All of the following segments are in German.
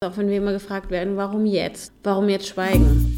Auch wenn wir immer gefragt werden, warum jetzt? Warum jetzt schweigen?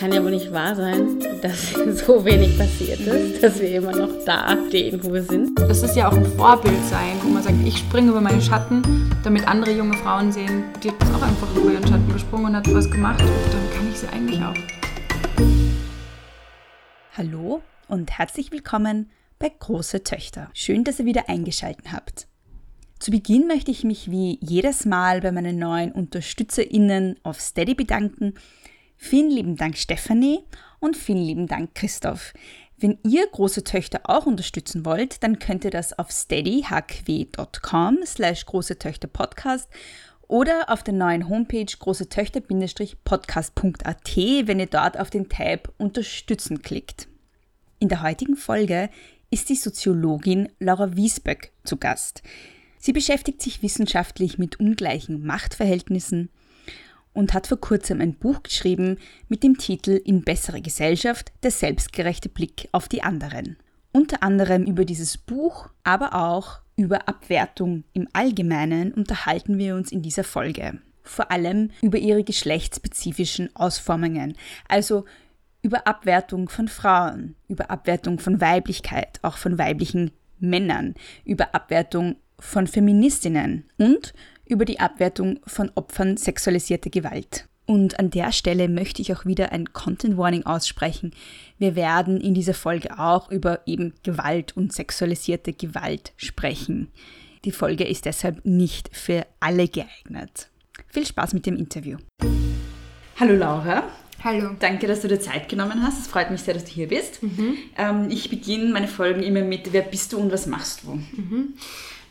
kann ja wohl nicht wahr sein, dass so wenig passiert ist, dass wir immer noch da stehen, wo wir sind. Das ist ja auch ein Vorbild sein, wo man sagt, ich springe über meinen Schatten, damit andere junge Frauen sehen, die hat auch einfach über ihren Schatten gesprungen und hat was gemacht und dann kann ich sie eigentlich auch. Hallo und herzlich willkommen bei Große Töchter. Schön, dass ihr wieder eingeschaltet habt. Zu Beginn möchte ich mich wie jedes Mal bei meinen neuen UnterstützerInnen auf Steady bedanken Vielen lieben Dank Stefanie und vielen lieben Dank Christoph. Wenn ihr große Töchter auch unterstützen wollt, dann könnt ihr das auf steadyhq.com slash große Töchter Podcast oder auf der neuen Homepage große Töchter-podcast.at, wenn ihr dort auf den Tab Unterstützen klickt. In der heutigen Folge ist die Soziologin Laura Wiesböck zu Gast. Sie beschäftigt sich wissenschaftlich mit ungleichen Machtverhältnissen, und hat vor kurzem ein Buch geschrieben mit dem Titel In bessere Gesellschaft, der selbstgerechte Blick auf die anderen. Unter anderem über dieses Buch, aber auch über Abwertung im Allgemeinen unterhalten wir uns in dieser Folge. Vor allem über ihre geschlechtsspezifischen Ausformungen, also über Abwertung von Frauen, über Abwertung von Weiblichkeit, auch von weiblichen Männern, über Abwertung von Feministinnen und über die Abwertung von Opfern sexualisierter Gewalt. Und an der Stelle möchte ich auch wieder ein Content Warning aussprechen. Wir werden in dieser Folge auch über eben Gewalt und sexualisierte Gewalt sprechen. Die Folge ist deshalb nicht für alle geeignet. Viel Spaß mit dem Interview. Hallo Laura. Hallo. Danke, dass du dir Zeit genommen hast. Es freut mich sehr, dass du hier bist. Mhm. Ähm, ich beginne meine Folgen immer mit Wer bist du und was machst du? Mhm.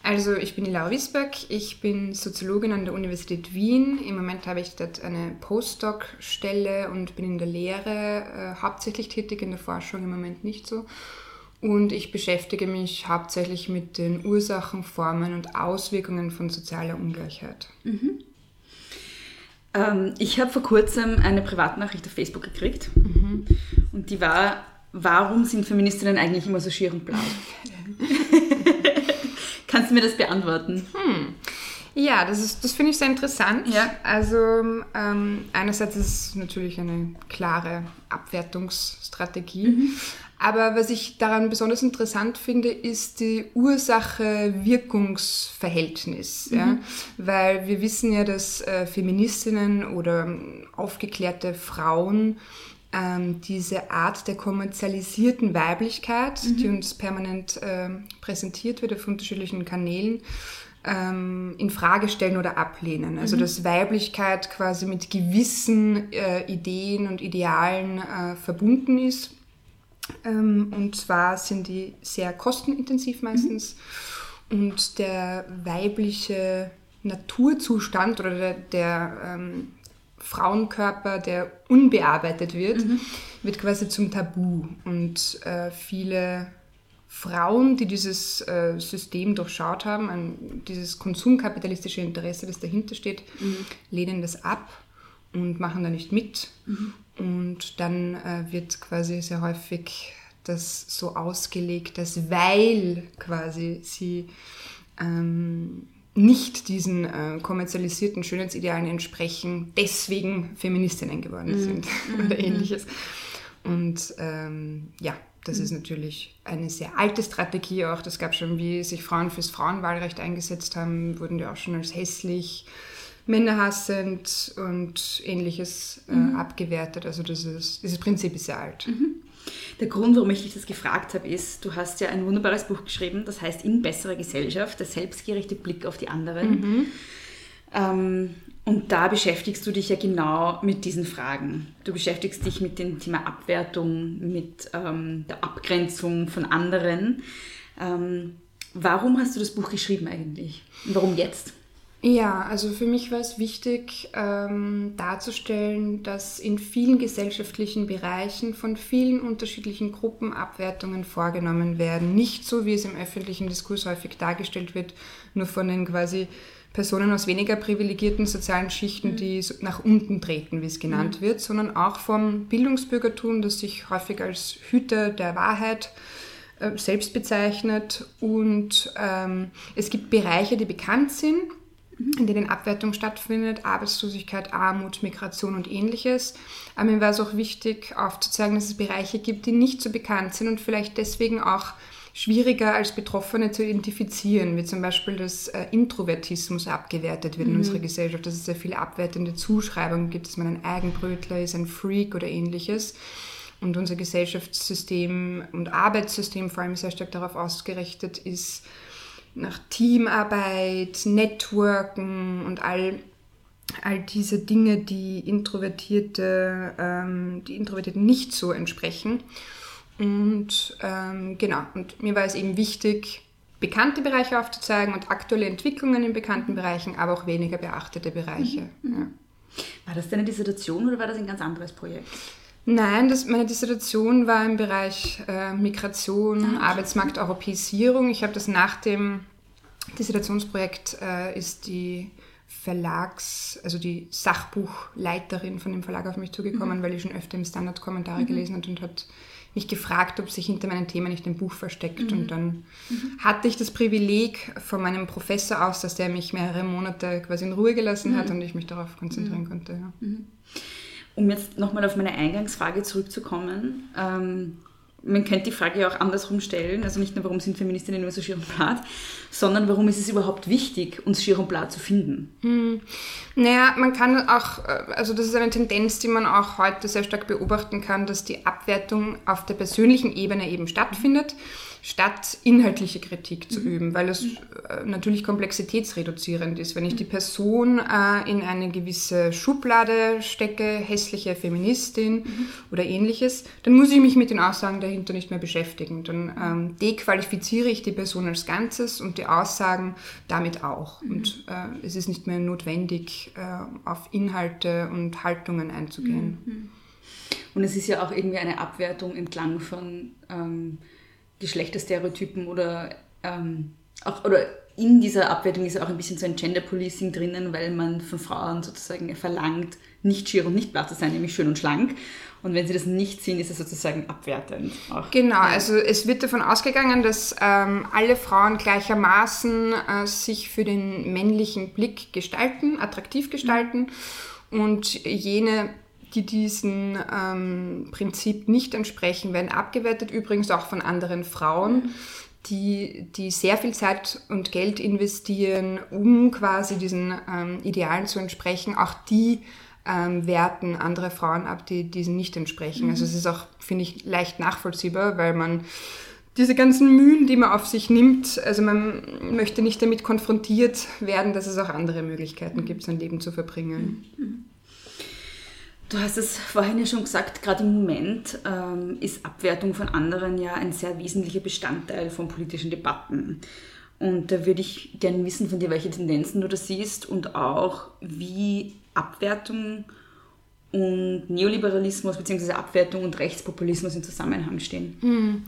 Also ich bin die Laura Wiesböck, ich bin Soziologin an der Universität Wien. Im Moment habe ich dort eine Postdoc-Stelle und bin in der Lehre äh, hauptsächlich tätig, in der Forschung im Moment nicht so. Und ich beschäftige mich hauptsächlich mit den Ursachen, Formen und Auswirkungen von sozialer Ungleichheit. Mhm. Ähm, ich habe vor kurzem eine Privatnachricht auf Facebook gekriegt mhm. und die war, warum sind Feministinnen eigentlich immer so schier und blau? Kannst du mir das beantworten? Hm. Ja, das, das finde ich sehr interessant. Ja. Also ähm, einerseits ist es natürlich eine klare Abwertungsstrategie. Mhm. Aber was ich daran besonders interessant finde, ist die Ursache-Wirkungsverhältnis. Mhm. Ja? Weil wir wissen ja, dass äh, Feministinnen oder ähm, aufgeklärte Frauen ähm, diese Art der kommerzialisierten Weiblichkeit, mhm. die uns permanent äh, präsentiert wird auf unterschiedlichen Kanälen, ähm, in Frage stellen oder ablehnen. Also mhm. dass Weiblichkeit quasi mit gewissen äh, Ideen und Idealen äh, verbunden ist. Ähm, und zwar sind die sehr kostenintensiv meistens. Mhm. Und der weibliche Naturzustand oder der, der ähm, Frauenkörper, der unbearbeitet wird, mhm. wird quasi zum Tabu. Und äh, viele Frauen, die dieses äh, System durchschaut haben, ein, dieses konsumkapitalistische Interesse, das dahinter steht, mhm. lehnen das ab und machen da nicht mit. Mhm. Und dann äh, wird quasi sehr häufig das so ausgelegt, dass weil quasi sie ähm, nicht diesen äh, kommerzialisierten Schönheitsidealen entsprechen, deswegen Feministinnen geworden mhm. sind mhm. oder ähnliches. Und ähm, ja, das mhm. ist natürlich eine sehr alte Strategie auch. Das gab schon, wie sich Frauen fürs Frauenwahlrecht eingesetzt haben, wurden die auch schon als hässlich, männerhassend und ähnliches äh, mhm. abgewertet. Also das ist, dieses Prinzip ist sehr alt. Mhm. Der Grund, warum ich dich das gefragt habe, ist, du hast ja ein wunderbares Buch geschrieben, das heißt In besserer Gesellschaft, der selbstgerechte Blick auf die anderen. Mhm. Ähm, und da beschäftigst du dich ja genau mit diesen Fragen. Du beschäftigst dich mit dem Thema Abwertung, mit ähm, der Abgrenzung von anderen. Ähm, warum hast du das Buch geschrieben eigentlich? Und warum jetzt? Ja, also für mich war es wichtig ähm, darzustellen, dass in vielen gesellschaftlichen Bereichen von vielen unterschiedlichen Gruppen Abwertungen vorgenommen werden. Nicht so, wie es im öffentlichen Diskurs häufig dargestellt wird, nur von den quasi Personen aus weniger privilegierten sozialen Schichten, mhm. die nach unten treten, wie es genannt mhm. wird, sondern auch vom Bildungsbürgertum, das sich häufig als Hüter der Wahrheit äh, selbst bezeichnet. Und ähm, es gibt Bereiche, die bekannt sind. In denen Abwertung stattfindet, Arbeitslosigkeit, Armut, Migration und ähnliches. Aber mir war es auch wichtig aufzuzeigen, dass es Bereiche gibt, die nicht so bekannt sind und vielleicht deswegen auch schwieriger als Betroffene zu identifizieren, wie zum Beispiel, dass äh, Introvertismus abgewertet wird mhm. in unserer Gesellschaft, dass es sehr viele abwertende Zuschreibungen gibt, dass man ein Eigenbrötler ist, ein Freak oder ähnliches. Und unser Gesellschaftssystem und Arbeitssystem vor allem sehr stark darauf ausgerichtet ist, nach Teamarbeit, Networken und all, all diese Dinge, die Introvertierte, ähm, die Introvertierten nicht so entsprechen. Und ähm, genau, und mir war es eben wichtig, bekannte Bereiche aufzuzeigen und aktuelle Entwicklungen in bekannten Bereichen, aber auch weniger beachtete Bereiche. Mhm. Ja. War das deine Dissertation oder war das ein ganz anderes Projekt? Nein, das, meine Dissertation war im Bereich äh, Migration, ah, Arbeitsmarkt, Europäisierung. Ich habe das nach dem Dissertationsprojekt äh, ist die Verlags, also die Sachbuchleiterin von dem Verlag auf mich zugekommen, mhm. weil ich schon öfter im Standard Kommentare mhm. gelesen hat und hat mich gefragt, ob sich hinter meinem Thema nicht ein Buch versteckt. Mhm. Und dann mhm. hatte ich das Privileg von meinem Professor aus, dass der mich mehrere Monate quasi in Ruhe gelassen hat mhm. und ich mich darauf konzentrieren mhm. konnte. Ja. Um jetzt nochmal auf meine Eingangsfrage zurückzukommen, ähm, man könnte die Frage ja auch andersrum stellen, also nicht nur, warum sind Feministinnen nur so schier und blatt, sondern warum ist es überhaupt wichtig, uns schier und blatt zu finden? Hm. Naja, man kann auch, äh, also das ist eine Tendenz, die man auch heute sehr stark beobachten kann, dass die Abwertung auf der persönlichen Ebene eben stattfindet. Mhm statt inhaltliche Kritik zu mhm. üben, weil es äh, natürlich komplexitätsreduzierend ist. Wenn ich die Person äh, in eine gewisse Schublade stecke, hässliche Feministin mhm. oder ähnliches, dann muss ich mich mit den Aussagen dahinter nicht mehr beschäftigen. Dann ähm, dequalifiziere ich die Person als Ganzes und die Aussagen damit auch. Mhm. Und äh, es ist nicht mehr notwendig, äh, auf Inhalte und Haltungen einzugehen. Mhm. Und es ist ja auch irgendwie eine Abwertung entlang von ähm, Geschlechterstereotypen oder ähm, auch, oder in dieser Abwertung ist auch ein bisschen so ein Gender Policing drinnen, weil man von Frauen sozusagen verlangt, nicht schier und nicht platt zu sein, nämlich schön und schlank. Und wenn sie das nicht sind, ist es sozusagen abwertend. Auch. Genau, also es wird davon ausgegangen, dass ähm, alle Frauen gleichermaßen äh, sich für den männlichen Blick gestalten, attraktiv gestalten. Mhm. Und jene die diesem ähm, Prinzip nicht entsprechen, werden abgewertet, übrigens auch von anderen Frauen, die, die sehr viel Zeit und Geld investieren, um quasi diesen ähm, Idealen zu entsprechen. Auch die ähm, werten andere Frauen ab, die diesen nicht entsprechen. Mhm. Also es ist auch, finde ich, leicht nachvollziehbar, weil man diese ganzen Mühen, die man auf sich nimmt, also man möchte nicht damit konfrontiert werden, dass es auch andere Möglichkeiten gibt, sein Leben zu verbringen. Mhm. Du hast es vorhin ja schon gesagt, gerade im Moment ähm, ist Abwertung von anderen ja ein sehr wesentlicher Bestandteil von politischen Debatten. Und da würde ich gerne wissen von dir, welche Tendenzen du da siehst und auch wie Abwertung und Neoliberalismus bzw. Abwertung und Rechtspopulismus im Zusammenhang stehen. Hm.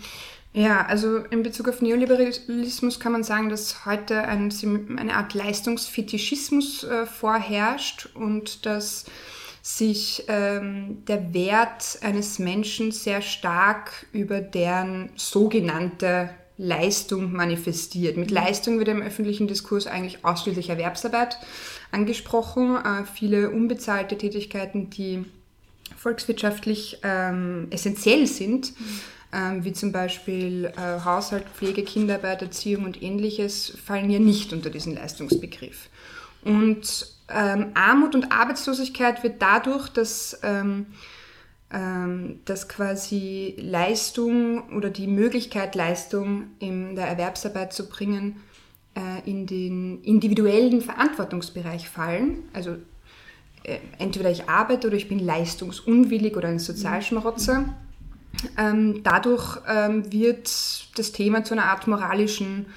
Ja, also in Bezug auf Neoliberalismus kann man sagen, dass heute ein, eine Art Leistungsfetischismus äh, vorherrscht und dass sich ähm, der Wert eines Menschen sehr stark über deren sogenannte Leistung manifestiert. Mit Leistung wird im öffentlichen Diskurs eigentlich ausschließlich Erwerbsarbeit angesprochen, äh, viele unbezahlte Tätigkeiten, die volkswirtschaftlich ähm, essentiell sind. Mhm. Ähm, wie zum Beispiel äh, Haushalt, Pflege, Kinderarbeit, Erziehung und ähnliches, fallen ja nicht unter diesen Leistungsbegriff. Und ähm, Armut und Arbeitslosigkeit wird dadurch, dass, ähm, ähm, dass quasi Leistung oder die Möglichkeit, Leistung in der Erwerbsarbeit zu bringen, äh, in den individuellen Verantwortungsbereich fallen. Also äh, entweder ich arbeite oder ich bin leistungsunwillig oder ein Sozialschmarotzer. Ähm, dadurch ähm, wird das Thema zu einer Art moralischen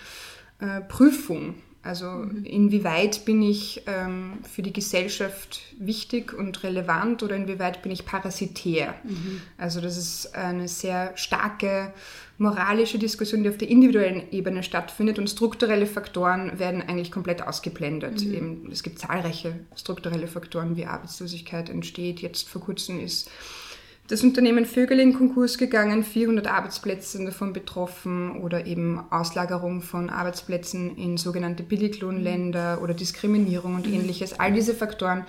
äh, Prüfung Also mhm. inwieweit bin ich ähm, für die Gesellschaft wichtig und relevant oder inwieweit bin ich parasitär? Mhm. Also das ist eine sehr starke moralische Diskussion, die auf der individuellen Ebene stattfindet und strukturelle Faktoren werden eigentlich komplett ausgeblendet. Mhm. Eben, es gibt zahlreiche strukturelle Faktoren, wie Arbeitslosigkeit entsteht. Jetzt vor kurzem ist das Unternehmen Vögel in Konkurs gegangen, 400 Arbeitsplätze sind davon betroffen oder eben Auslagerung von Arbeitsplätzen in sogenannte Billiglohnländer oder Diskriminierung und mhm. ähnliches. All diese Faktoren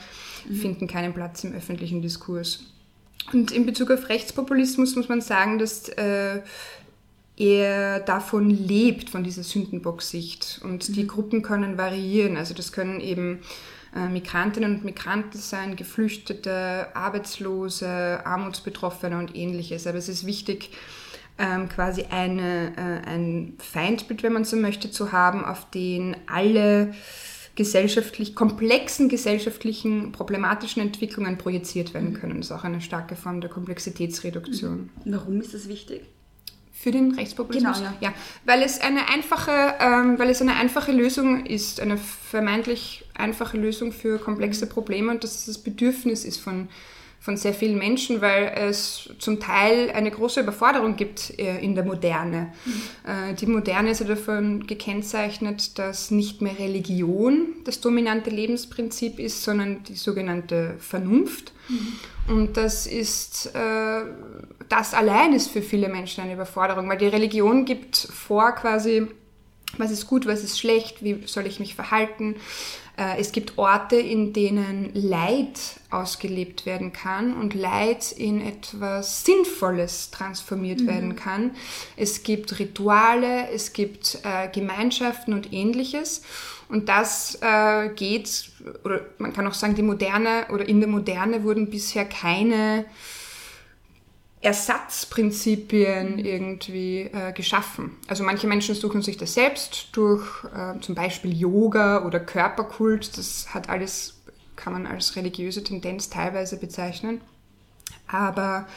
mhm. finden keinen Platz im öffentlichen Diskurs. Und in Bezug auf Rechtspopulismus muss man sagen, dass äh, er davon lebt, von dieser Sündenbock-Sicht. Und mhm. die Gruppen können variieren. Also das können eben Migrantinnen und Migranten sein, Geflüchtete, Arbeitslose, Armutsbetroffene und ähnliches. Aber es ist wichtig, ähm, quasi eine, äh, ein Feindbild, wenn man so möchte, zu haben, auf den alle gesellschaftlich komplexen gesellschaftlichen problematischen Entwicklungen projiziert werden mhm. können. Das ist auch eine starke Form der Komplexitätsreduktion. Warum ist das wichtig? Für den Rechtspopulismus? Genau, ja. ja. Weil es eine einfache, ähm, weil es eine einfache Lösung ist, eine vermeintlich einfache Lösung für komplexe Probleme und dass es das Bedürfnis ist von, von sehr vielen Menschen, weil es zum Teil eine große Überforderung gibt äh, in der Moderne. Mhm. Äh, die Moderne ist ja davon gekennzeichnet, dass nicht mehr Religion das dominante Lebensprinzip ist, sondern die sogenannte Vernunft. Mhm. Und das ist, äh, das allein ist für viele Menschen eine Überforderung, weil die Religion gibt vor quasi, was ist gut, was ist schlecht, wie soll ich mich verhalten. Äh, es gibt Orte, in denen Leid ausgelebt werden kann und Leid in etwas Sinnvolles transformiert mhm. werden kann. Es gibt Rituale, es gibt äh, Gemeinschaften und ähnliches. Und das äh, geht, oder man kann auch sagen, die Moderne oder in der Moderne wurden bisher keine Ersatzprinzipien irgendwie äh, geschaffen. Also manche Menschen suchen sich das selbst durch äh, zum Beispiel Yoga oder Körperkult. Das hat alles, kann man als religiöse Tendenz teilweise bezeichnen. Aber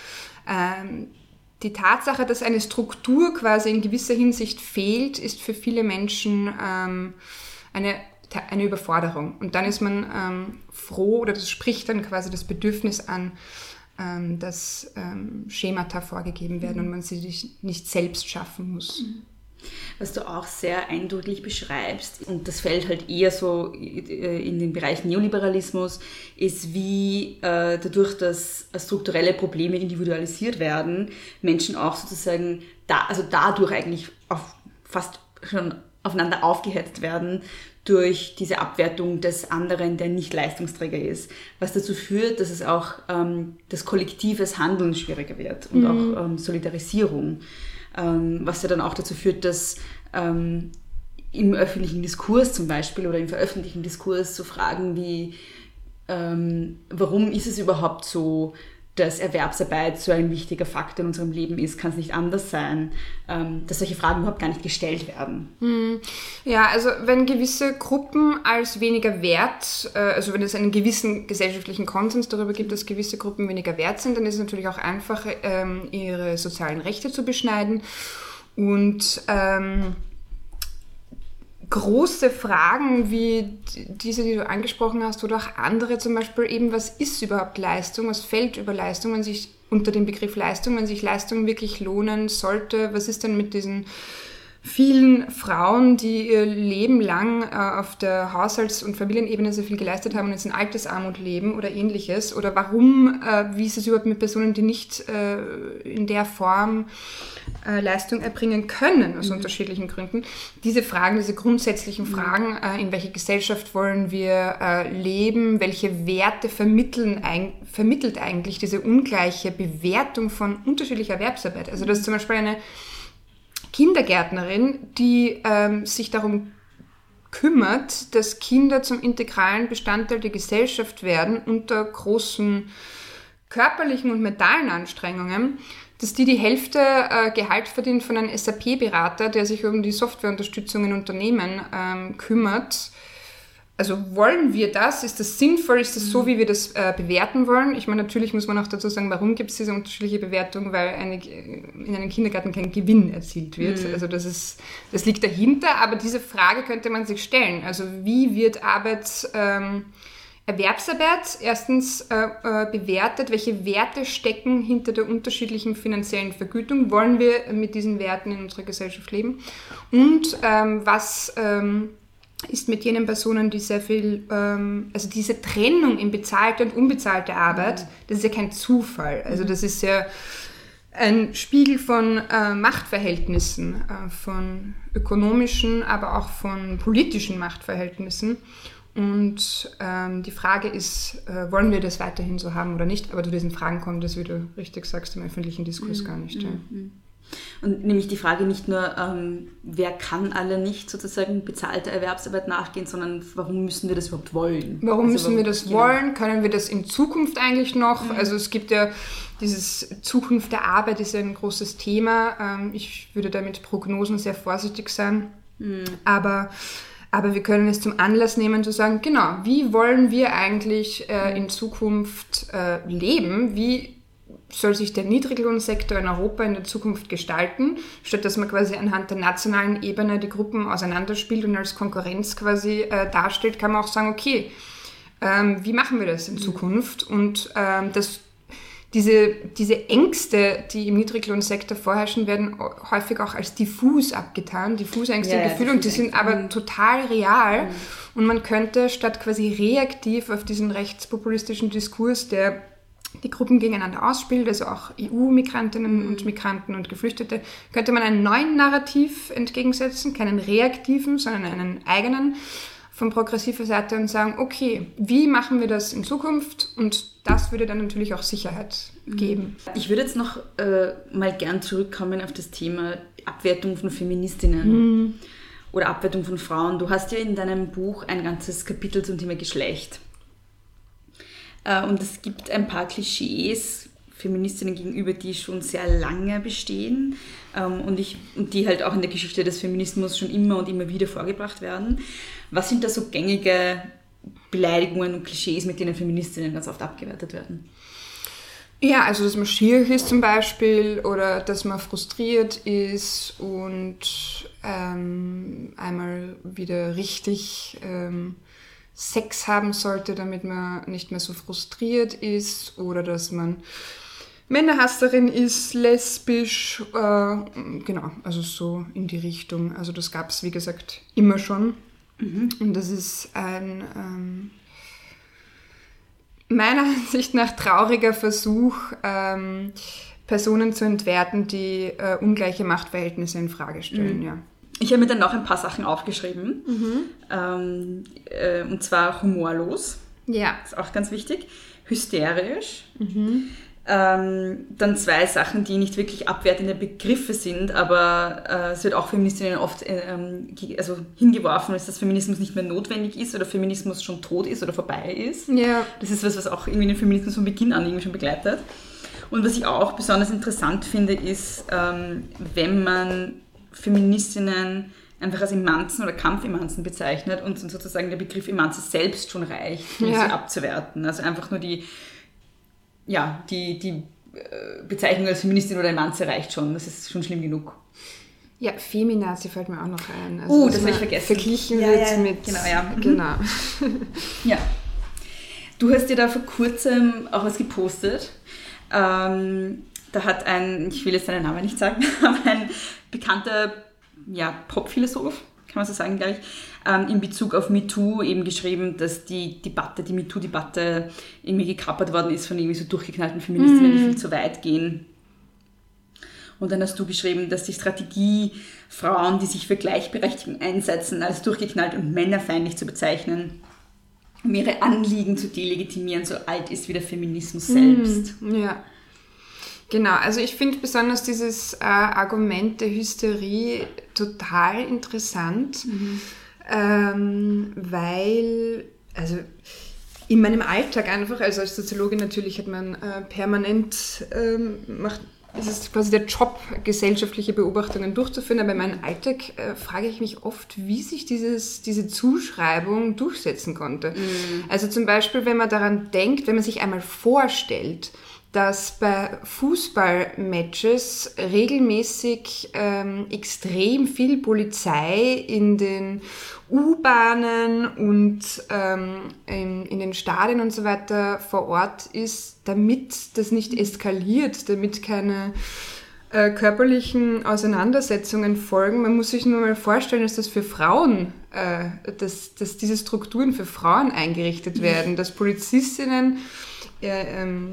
ähm, die Tatsache, dass eine Struktur quasi in gewisser Hinsicht fehlt, ist für viele Menschen ähm, eine, eine Überforderung. Und dann ist man ähm, froh oder das spricht dann quasi das Bedürfnis an, ähm, dass ähm, Schemata vorgegeben werden mhm. und man sie nicht selbst schaffen muss. Mhm. Was du auch sehr eindrücklich beschreibst, und das fällt halt eher so äh, in den Bereich Neoliberalismus, ist, wie äh, dadurch, dass strukturelle Probleme individualisiert werden, Menschen auch sozusagen, da, also dadurch eigentlich auf fast schon aufeinander aufgehetzt werden durch diese Abwertung des anderen, der nicht Leistungsträger ist, was dazu führt, dass es auch ähm, das kollektives Handeln schwieriger wird und mhm. auch ähm, Solidarisierung, ähm, was ja dann auch dazu führt, dass ähm, im öffentlichen Diskurs zum Beispiel oder im veröffentlichten Diskurs so Fragen wie, ähm, warum ist es überhaupt so, dass Erwerbsarbeit so ein wichtiger Faktor in unserem Leben ist, kann es nicht anders sein, ähm, dass solche Fragen überhaupt gar nicht gestellt werden. Hm. Ja, also wenn gewisse Gruppen als weniger wert, äh, also wenn es einen gewissen gesellschaftlichen Konsens darüber gibt, dass gewisse Gruppen weniger wert sind, dann ist es natürlich auch einfacher, ähm, ihre sozialen Rechte zu beschneiden und ähm, große Fragen wie diese, die du angesprochen hast, oder auch andere zum Beispiel eben, was ist überhaupt Leistung, was fällt über Leistung, wenn sich unter dem Begriff Leistung, wenn sich Leistung wirklich lohnen sollte, was ist denn mit diesen vielen Frauen, die ihr Leben lang äh, auf der Haushalts- und Familienebene so viel geleistet haben und jetzt in Altersarmut leben oder ähnliches? Oder warum, äh, wie ist es überhaupt mit Personen, die nicht äh, in der Form Leistung erbringen können, aus mhm. unterschiedlichen Gründen? Diese Fragen, diese grundsätzlichen mhm. Fragen, in welche Gesellschaft wollen wir leben, welche Werte vermitteln, ein, vermittelt eigentlich diese ungleiche Bewertung von unterschiedlicher Erwerbsarbeit? Also das ist zum Beispiel eine Kindergärtnerin, die ähm, sich darum kümmert, dass Kinder zum integralen Bestandteil der Gesellschaft werden unter großen körperlichen und mentalen Anstrengungen, dass die die Hälfte äh, Gehalt verdient von einem SAP-Berater, der sich um die Softwareunterstützung in Unternehmen ähm, kümmert, also wollen wir das? Ist das sinnvoll? Ist das so, wie wir das äh, bewerten wollen? Ich meine, natürlich muss man auch dazu sagen, warum gibt es diese unterschiedliche Bewertung? Weil eine, in einem Kindergarten kein Gewinn erzielt wird. Mhm. Also das, ist, das liegt dahinter, aber diese Frage könnte man sich stellen. Also wie wird Arbeit... Ähm, Erwerbsarbeit erstens äh, äh, bewertet, welche Werte stecken hinter der unterschiedlichen finanziellen Vergütung, wollen wir mit diesen Werten in unserer Gesellschaft leben und ähm, was ähm, ist mit jenen Personen, die sehr viel, ähm, also diese Trennung in bezahlte und unbezahlte Arbeit, mhm. das ist ja kein Zufall. Also das ist ja ein Spiegel von äh, Machtverhältnissen, äh, von ökonomischen, aber auch von politischen Machtverhältnissen. Und ähm, die Frage ist, äh, wollen wir das weiterhin so haben oder nicht? Aber zu diesen Fragen kommt das, wie du richtig sagst, im öffentlichen Diskurs mhm. gar nicht. Ja. Mhm. Und nämlich die Frage nicht nur, ähm, wer kann alle nicht sozusagen bezahlter Erwerbsarbeit nachgehen, sondern warum müssen wir das überhaupt wollen? Warum also müssen wir das ja. wollen? Können wir das in Zukunft eigentlich noch? Mhm. Also es gibt ja dieses Zukunft der Arbeit ist ja ein großes Thema. Ähm, ich würde da mit Prognosen sehr vorsichtig sein. Mhm. Aber aber wir können es zum Anlass nehmen zu sagen, genau, wie wollen wir eigentlich äh, in Zukunft äh, leben? Wie soll sich der Niedriglohnsektor in Europa in der Zukunft gestalten, statt dass man quasi anhand der nationalen Ebene die Gruppen auseinanderspielt und als Konkurrenz quasi äh, darstellt, kann man auch sagen, okay, ähm, wie machen wir das in mhm. Zukunft? Und ähm, das, diese, diese Ängste, die im Niedriglohnsektor vorherrschen, werden häufig auch als diffus abgetan, diffuse Ängste ja, und Gefühle, und die sind aber mhm. total real. Mhm. Und man könnte statt quasi reaktiv auf diesen rechtspopulistischen Diskurs, der die Gruppen gegeneinander ausspielt, also auch EU-Migrantinnen und Migranten und Geflüchtete, könnte man einen neuen Narrativ entgegensetzen, keinen reaktiven, sondern einen eigenen von progressiver Seite und sagen, okay, wie machen wir das in Zukunft? Und das würde dann natürlich auch Sicherheit mhm. geben. Ich würde jetzt noch äh, mal gern zurückkommen auf das Thema Abwertung von Feministinnen. Mhm. Oder Abwertung von Frauen. Du hast ja in deinem Buch ein ganzes Kapitel zum Thema Geschlecht. Äh, und es gibt ein paar Klischees Feministinnen gegenüber, die schon sehr lange bestehen ähm, und, ich, und die halt auch in der Geschichte des Feminismus schon immer und immer wieder vorgebracht werden. Was sind da so gängige Beleidigungen und Klischees, mit denen Feministinnen ganz oft abgewertet werden? Ja, also dass man schierig ist zum Beispiel oder dass man frustriert ist und ähm, einmal wieder richtig ähm, Sex haben sollte, damit man nicht mehr so frustriert ist oder dass man Männerhasserin ist, lesbisch, äh, genau, also so in die Richtung. Also das gab es, wie gesagt, immer schon. Mhm. Und das ist ein ähm, meiner Ansicht nach trauriger Versuch, ähm, Personen zu entwerten, die äh, ungleiche Machtverhältnisse in Frage stellen, mhm. ja. Ich habe mir dann noch ein paar Sachen aufgeschrieben. Mhm. Ähm, äh, und zwar humorlos. Ja. Das ist auch ganz wichtig. Hysterisch. Mhm. Ähm, dann zwei Sachen, die nicht wirklich abwertende Begriffe sind, aber äh, es wird auch Feministinnen oft äh, ähm, also hingeworfen, dass das Feminismus nicht mehr notwendig ist oder Feminismus schon tot ist oder vorbei ist. Ja. Das ist was, was auch irgendwie den Feminismus von Beginn an irgendwie schon begleitet. Und was ich auch besonders interessant finde, ist, ähm, wenn man Feministinnen einfach als Emanzen oder Kampfemanzen bezeichnet und sozusagen der Begriff Emanze selbst schon reicht, um ja. sie abzuwerten. Also einfach nur die, ja, die, die äh, Bezeichnung als Feministin oder Emanze reicht schon. Das ist schon schlimm genug. Ja, Feminazi fällt mir auch noch ein. Also, uh, das habe ich vergessen. Verglichen ja, wird ja, mit. Genau, ja. Mhm. Genau. ja. Du hast dir da vor kurzem auch was gepostet. Ähm, da hat ein, ich will jetzt seinen Namen nicht sagen, aber ein bekannter ja, Pop-Philosoph, kann man so sagen, glaube ich, ähm, in Bezug auf MeToo eben geschrieben, dass die Debatte, die MeToo-Debatte irgendwie gekappert worden ist von irgendwie so durchgeknallten Feministinnen, die mhm. viel zu weit gehen. Und dann hast du geschrieben, dass die Strategie, Frauen, die sich für Gleichberechtigung einsetzen, als durchgeknallt und männerfeindlich zu bezeichnen, um ihre Anliegen zu delegitimieren, so alt ist wie der Feminismus selbst. Mhm. Ja. Genau, also ich finde besonders dieses äh, Argument der Hysterie total interessant, mhm. ähm, weil, also in meinem Alltag einfach, also als Soziologin natürlich hat man äh, permanent, ähm, macht, es ist quasi der Job, gesellschaftliche Beobachtungen durchzuführen. Aber in meinem Alltag äh, frage ich mich oft, wie sich dieses, diese Zuschreibung durchsetzen konnte. Mhm. Also zum Beispiel, wenn man daran denkt, wenn man sich einmal vorstellt, dass bei Fußballmatches regelmäßig ähm, extrem viel Polizei in den U-Bahnen und ähm, in, in, den Stadien und so weiter vor Ort ist, damit das nicht eskaliert, damit keine äh, körperlichen Auseinandersetzungen folgen. Man muss sich nur mal vorstellen, dass das für Frauen, dass, dass diese Strukturen für Frauen eingerichtet werden, dass Polizistinnen äh, ähm,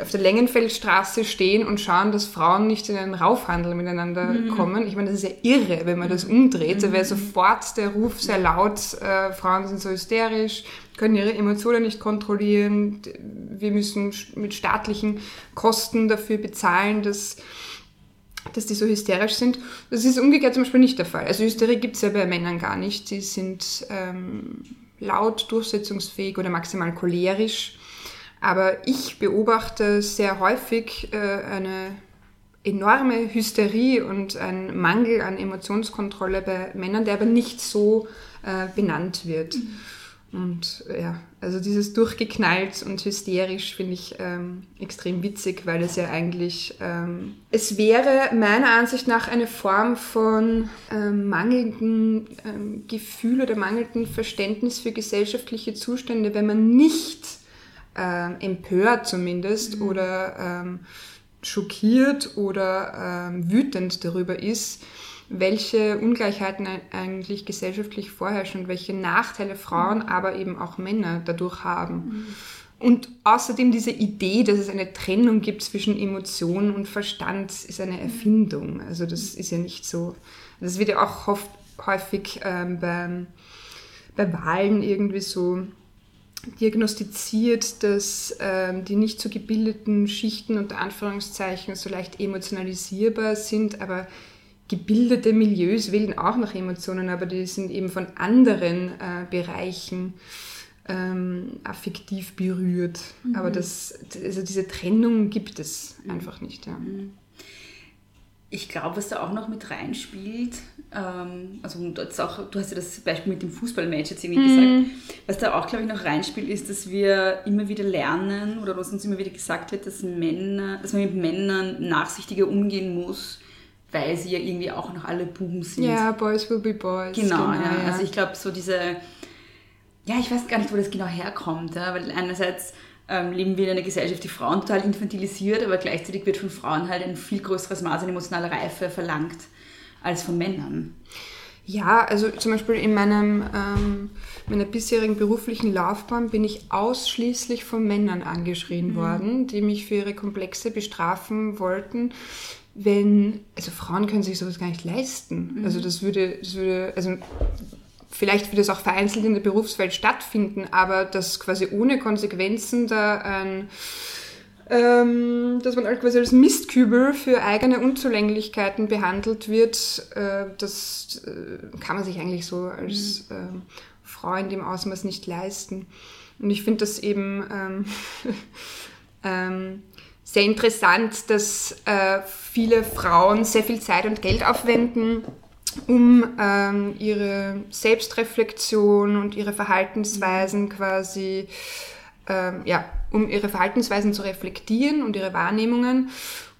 auf der Längenfeldstraße stehen und schauen, dass Frauen nicht in einen Raufhandel miteinander mhm. kommen. Ich meine, das ist ja irre, wenn man das umdreht. Mhm. Da wäre sofort der Ruf sehr laut, äh, Frauen sind so hysterisch, können ihre Emotionen nicht kontrollieren, wir müssen mit staatlichen Kosten dafür bezahlen, dass dass die so hysterisch sind. Das ist umgekehrt zum Beispiel nicht der Fall. Also Hysterie gibt es ja bei Männern gar nicht. Die sind ähm, laut, durchsetzungsfähig oder maximal cholerisch. Aber ich beobachte sehr häufig äh, eine enorme Hysterie und ein Mangel an Emotionskontrolle bei Männern, der aber nicht so äh, benannt wird. Mhm. Und ja, also dieses durchgeknallt und hysterisch finde ich ähm, extrem witzig, weil es ja eigentlich, ähm, es wäre meiner Ansicht nach eine Form von ähm, mangelndem ähm, Gefühl oder mangelndem Verständnis für gesellschaftliche Zustände, wenn man nicht äh, empört zumindest mhm. oder ähm, schockiert oder ähm, wütend darüber ist, welche Ungleichheiten eigentlich gesellschaftlich vorherrschen und welche Nachteile Frauen, mhm. aber eben auch Männer dadurch haben. Mhm. Und außerdem diese Idee, dass es eine Trennung gibt zwischen Emotion und Verstand, ist eine Erfindung. Also das ist ja nicht so. Das wird ja auch häufig ähm, bei, bei Wahlen irgendwie so diagnostiziert, dass ähm, die nicht so gebildeten Schichten unter Anführungszeichen so leicht emotionalisierbar sind, aber gebildete Milieus wählen auch nach Emotionen, aber die sind eben von anderen äh, Bereichen ähm, affektiv berührt. Mhm. Aber das, also diese Trennung gibt es einfach nicht. Ja. Mhm ich glaube, was da auch noch mit reinspielt, ähm, also auch, du hast ja das Beispiel mit dem Fußballmatch jetzt irgendwie mhm. gesagt, was da auch, glaube ich, noch reinspielt, ist, dass wir immer wieder lernen oder was uns immer wieder gesagt wird, dass Männer, dass man mit Männern nachsichtiger umgehen muss, weil sie ja irgendwie auch noch alle Buben sind. Ja, Boys will be Boys. Genau, genau ja. ja. Also ich glaube, so diese, ja, ich weiß gar nicht, wo das genau herkommt, ja, weil einerseits ähm, leben wir in einer Gesellschaft, die Frauen total infantilisiert, aber gleichzeitig wird von Frauen halt ein viel größeres Maß an emotionaler Reife verlangt als von Männern. Ja, also zum Beispiel in meinem, ähm, meiner bisherigen beruflichen Laufbahn bin ich ausschließlich von Männern angeschrien mhm. worden, die mich für ihre Komplexe bestrafen wollten. Wenn, also Frauen können sich sowas gar nicht leisten. Mhm. Also das würde, das würde, also Vielleicht wird es auch vereinzelt in der Berufswelt stattfinden, aber dass quasi ohne Konsequenzen da ein, ähm, dass man halt quasi als Mistkübel für eigene Unzulänglichkeiten behandelt wird, äh, das äh, kann man sich eigentlich so als äh, Frau in dem Ausmaß nicht leisten. Und ich finde das eben ähm, ähm, sehr interessant, dass äh, viele Frauen sehr viel Zeit und Geld aufwenden, um ähm, ihre Selbstreflexion und ihre Verhaltensweisen quasi, ähm, ja, um ihre Verhaltensweisen zu reflektieren und ihre Wahrnehmungen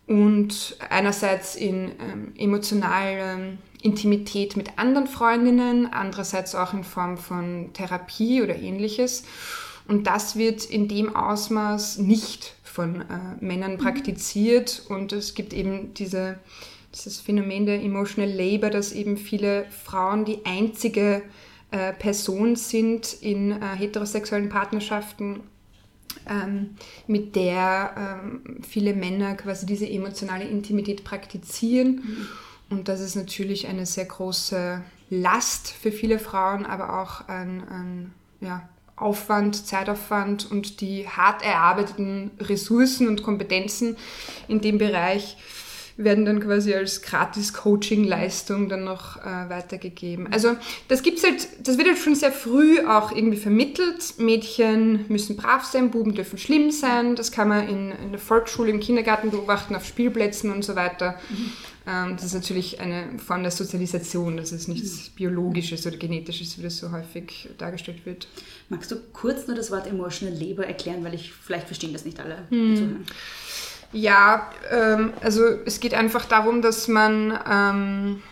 und einerseits in ähm, emotionaler Intimität mit anderen Freundinnen, andererseits auch in Form von Therapie oder ähnliches. Und das wird in dem Ausmaß nicht von äh, Männern praktiziert und es gibt eben diese dieses Phänomen der Emotional Labor, dass eben viele Frauen die einzige äh, Person sind in äh, heterosexuellen Partnerschaften, ähm, mit der ähm, viele Männer quasi diese emotionale Intimität praktizieren. Mhm. Und das ist natürlich eine sehr große Last für viele Frauen, aber auch ein, ein ja, Aufwand, Zeitaufwand und die hart erarbeiteten Ressourcen und Kompetenzen in dem Bereich werden dann quasi als Gratis-Coaching-Leistung dann noch äh, weitergegeben. Also das gibt's halt, das wird halt schon sehr früh auch irgendwie vermittelt. Mädchen müssen brav sein, Buben dürfen schlimm sein. Das kann man in, in der Volksschule, im Kindergarten beobachten, auf Spielplätzen und so weiter. Mhm. Ähm, das ist natürlich eine Form der Sozialisation, das ist nichts mhm. Biologisches oder Genetisches, wie das so häufig dargestellt wird. Magst du kurz nur das Wort Emotional Labor erklären, weil ich vielleicht verstehen das nicht alle zuhören. Ja, ähm, also es geht einfach darum, dass man ähm,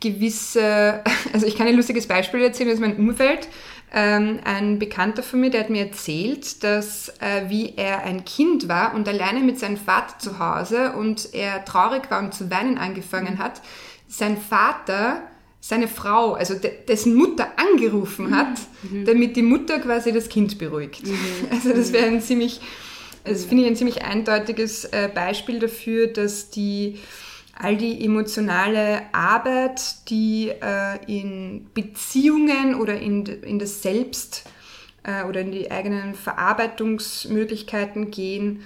gewisse, also ich kann ein lustiges Beispiel erzählen aus meinem Umfeld. Ähm, ein Bekannter von mir, der hat mir erzählt, dass äh, wie er ein Kind war und alleine mit seinem Vater zu Hause und er traurig war und zu weinen angefangen hat, sein Vater seine Frau, also de dessen Mutter angerufen hat, mhm. damit die Mutter quasi das Kind beruhigt. Mhm. Also das wäre ein ziemlich das finde ich ein ziemlich eindeutiges äh, Beispiel dafür, dass die all die emotionale Arbeit, die äh, in Beziehungen oder in, in das Selbst äh, oder in die eigenen Verarbeitungsmöglichkeiten gehen,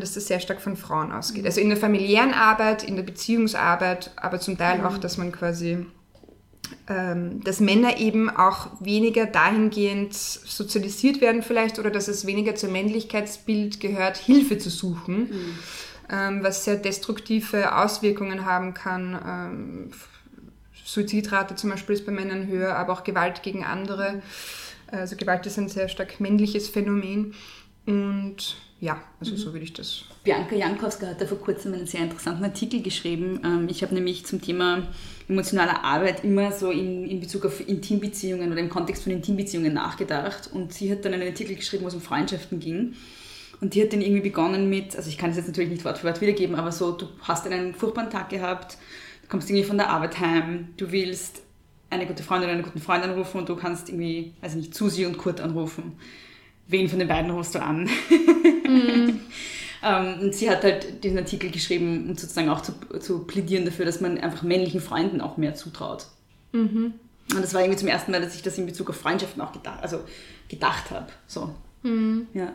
dass das sehr stark von Frauen ausgeht. Also in der familiären Arbeit, in der Beziehungsarbeit, aber zum Teil auch, dass man quasi ähm, dass Männer eben auch weniger dahingehend sozialisiert werden vielleicht oder dass es weniger zum Männlichkeitsbild gehört, Hilfe zu suchen, mhm. Ähm, was sehr destruktive Auswirkungen haben kann. Ähm, Suizidrate zum Beispiel ist bei Männern höher, aber auch Gewalt gegen andere. Also Gewalt ist ein sehr stark männliches Phänomen. Und ja, also mhm. so würde ich das. Bianca Jankowska hat da vor kurzem einen sehr interessanten Artikel geschrieben. Ähm, ich habe nämlich zum Thema emotionaler Arbeit immer so in, in Bezug auf Intimbeziehungen oder im Kontext von Intimbeziehungen nachgedacht. Und sie hat dann einen Artikel geschrieben, wo es um Freundschaften ging. Und die hat dann irgendwie begonnen mit, also ich kann es jetzt natürlich nicht Wort für Wort wiedergeben, aber so, du hast einen furchtbaren Tag gehabt, du kommst irgendwie von der Arbeit heim, du willst eine gute Freundin oder einen guten Freund anrufen und du kannst irgendwie, also nicht Susi und Kurt anrufen. Wen von den beiden rufst du an? Mhm. Ähm, und sie hat halt diesen Artikel geschrieben, um sozusagen auch zu, zu plädieren dafür, dass man einfach männlichen Freunden auch mehr zutraut. Mhm. Und das war irgendwie zum ersten Mal, dass ich das in Bezug auf Freundschaften auch gedacht, also gedacht habe. So. Mhm. Ja.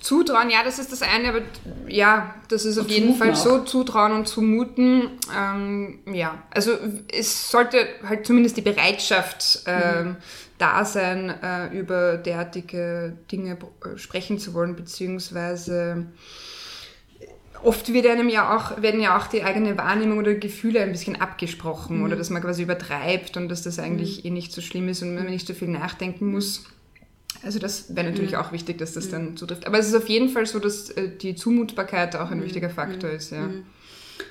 Zutrauen, ja, das ist das eine, aber ja, das ist auf und jeden Fall auch. so, Zutrauen und Zumuten. Ähm, ja, also es sollte halt zumindest die Bereitschaft ähm, mhm. da sein, äh, über derartige Dinge äh, sprechen zu wollen, beziehungsweise oft wird einem ja auch, werden ja auch die eigene Wahrnehmung oder Gefühle ein bisschen abgesprochen mhm. oder dass man quasi übertreibt und dass das eigentlich mhm. eh nicht so schlimm ist und man nicht so viel nachdenken muss. Also das wäre natürlich mhm. auch wichtig, dass das dann zutrifft. Aber es ist auf jeden Fall so, dass äh, die Zumutbarkeit auch ein mhm. wichtiger Faktor mhm. ist, ja. Mhm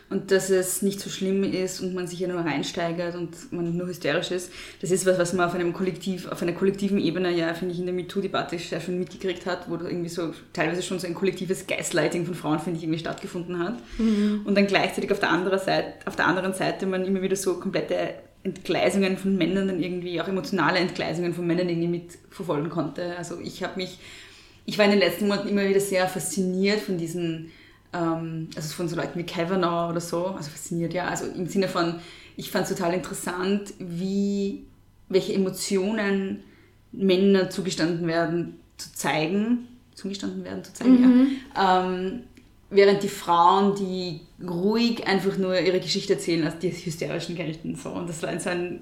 und dass es nicht so schlimm ist und man sich ja nur reinsteigert und man nur hysterisch ist. Das ist was, was man auf einem Kollektiv, auf einer kollektiven Ebene ja, finde ich, in der MeToo-Debatte sehr schon mitgekriegt hat, wo irgendwie so teilweise schon so ein kollektives Gaslighting von Frauen, finde ich, irgendwie stattgefunden hat. Mhm. Und dann gleichzeitig auf der, anderen Seite, auf der anderen Seite man immer wieder so komplette Entgleisungen von Männern dann irgendwie, auch emotionale Entgleisungen von Männern irgendwie mitverfolgen konnte. Also ich habe mich, ich war in den letzten Monaten immer wieder sehr fasziniert von diesen ähm, also von so Leuten wie Kavanaugh oder so, also fasziniert ja, also im Sinne von, ich fand es total interessant, wie, welche Emotionen Männern zugestanden werden zu zeigen, zugestanden werden zu zeigen, mhm. ja, ähm, während die Frauen, die ruhig einfach nur ihre Geschichte erzählen, als die hysterischen gelten, so, und das war so ein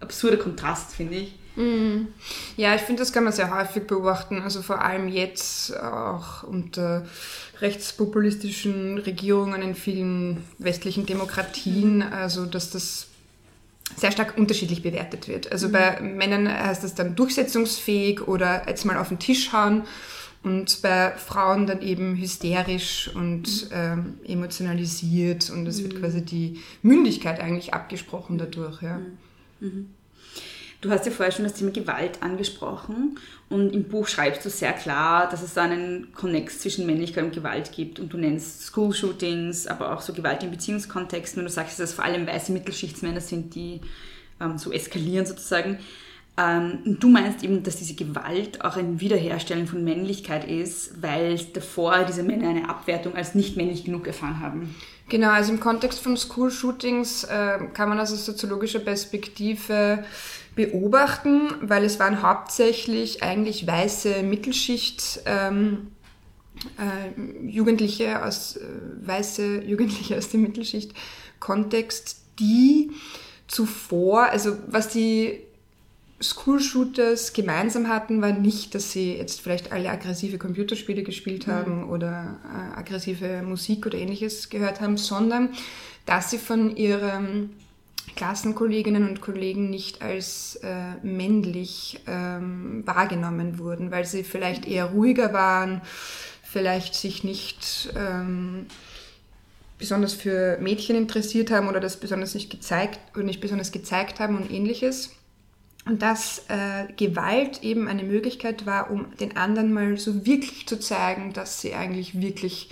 absurder Kontrast, finde ich. Mhm. Ja, ich finde, das kann man sehr häufig beobachten. Also vor allem jetzt auch unter rechtspopulistischen Regierungen in vielen westlichen Demokratien. Mhm. Also dass das sehr stark unterschiedlich bewertet wird. Also mhm. bei Männern heißt das dann durchsetzungsfähig oder jetzt mal auf den Tisch hauen und bei Frauen dann eben hysterisch und mhm. ähm, emotionalisiert und es wird mhm. quasi die Mündigkeit eigentlich abgesprochen dadurch. Ja. Mhm. mhm. Du hast ja vorher schon das Thema Gewalt angesprochen und im Buch schreibst du sehr klar, dass es da einen Konnex zwischen Männlichkeit und Gewalt gibt und du nennst School-Shootings, aber auch so Gewalt in Beziehungskontexten und du sagst, dass es vor allem weiße Mittelschichtsmänner sind, die ähm, so eskalieren sozusagen. Ähm, du meinst eben, dass diese Gewalt auch ein Wiederherstellen von Männlichkeit ist, weil davor diese Männer eine Abwertung als nicht männlich genug erfahren haben. Genau, also im Kontext von School-Shootings äh, kann man aus soziologischer Perspektive beobachten, weil es waren hauptsächlich eigentlich weiße Mittelschicht. Ähm, äh, Jugendliche aus, äh, weiße Jugendliche aus der Mittelschicht Kontext, die zuvor, also was die School-Shooters gemeinsam hatten, war nicht, dass sie jetzt vielleicht alle aggressive Computerspiele gespielt mhm. haben mhm. oder äh, aggressive Musik oder ähnliches gehört haben, sondern dass sie von ihren Klassenkolleginnen und Kollegen nicht als äh, männlich ähm, wahrgenommen wurden, weil sie vielleicht eher ruhiger waren, vielleicht sich nicht ähm, besonders für Mädchen interessiert haben oder das besonders nicht gezeigt oder nicht besonders gezeigt haben und ähnliches. Und dass äh, Gewalt eben eine Möglichkeit war, um den anderen mal so wirklich zu zeigen, dass sie eigentlich wirklich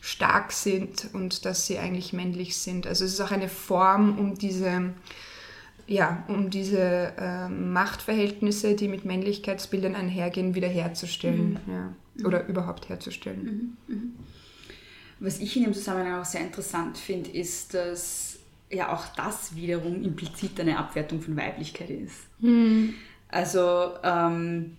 stark sind und dass sie eigentlich männlich sind. Also es ist auch eine Form, um diese, ja, um diese äh, Machtverhältnisse, die mit Männlichkeitsbildern einhergehen, wiederherzustellen. Mhm. Ja. Oder mhm. überhaupt herzustellen. Mhm. Mhm. Was ich in dem Zusammenhang auch sehr interessant finde, ist, dass ja auch das wiederum implizit eine Abwertung von Weiblichkeit ist. Mhm. Also ähm,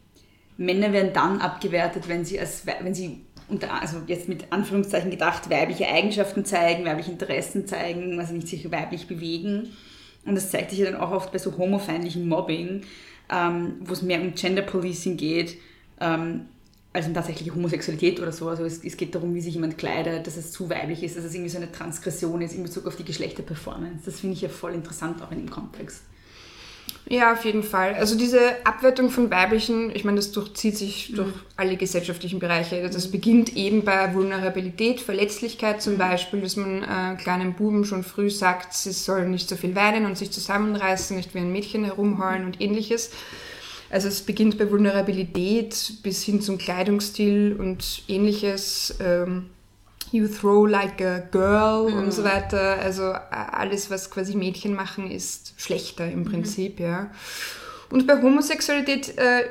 Männer werden dann abgewertet, wenn sie, als, wenn sie unter, also jetzt mit Anführungszeichen gedacht, weibliche Eigenschaften zeigen, weibliche Interessen zeigen, also nicht sich weiblich bewegen. Und das zeigt sich ja dann auch oft bei so homofeindlichen Mobbing, ähm, wo es mehr um Gender Policing geht, ähm, als um tatsächliche Homosexualität oder so. Also es, es, geht darum, wie sich jemand kleidet, dass es zu weiblich ist, dass es irgendwie so eine Transgression ist in Bezug auf die Geschlechterperformance. Das finde ich ja voll interessant auch in dem Kontext. Ja, auf jeden Fall. Also diese Abwertung von weiblichen, ich meine, das durchzieht sich durch mhm. alle gesellschaftlichen Bereiche. Das beginnt eben bei Vulnerabilität, Verletzlichkeit zum mhm. Beispiel, dass man äh, kleinen Buben schon früh sagt, sie sollen nicht so viel weinen und sich zusammenreißen, nicht wie ein Mädchen herumheulen und ähnliches. Also es beginnt bei Vulnerabilität bis hin zum Kleidungsstil und ähnliches. Ähm, you throw like a girl mhm. und so weiter. Also alles, was quasi Mädchen machen, ist schlechter im mhm. Prinzip, mhm. ja. Und bei Homosexualität, äh,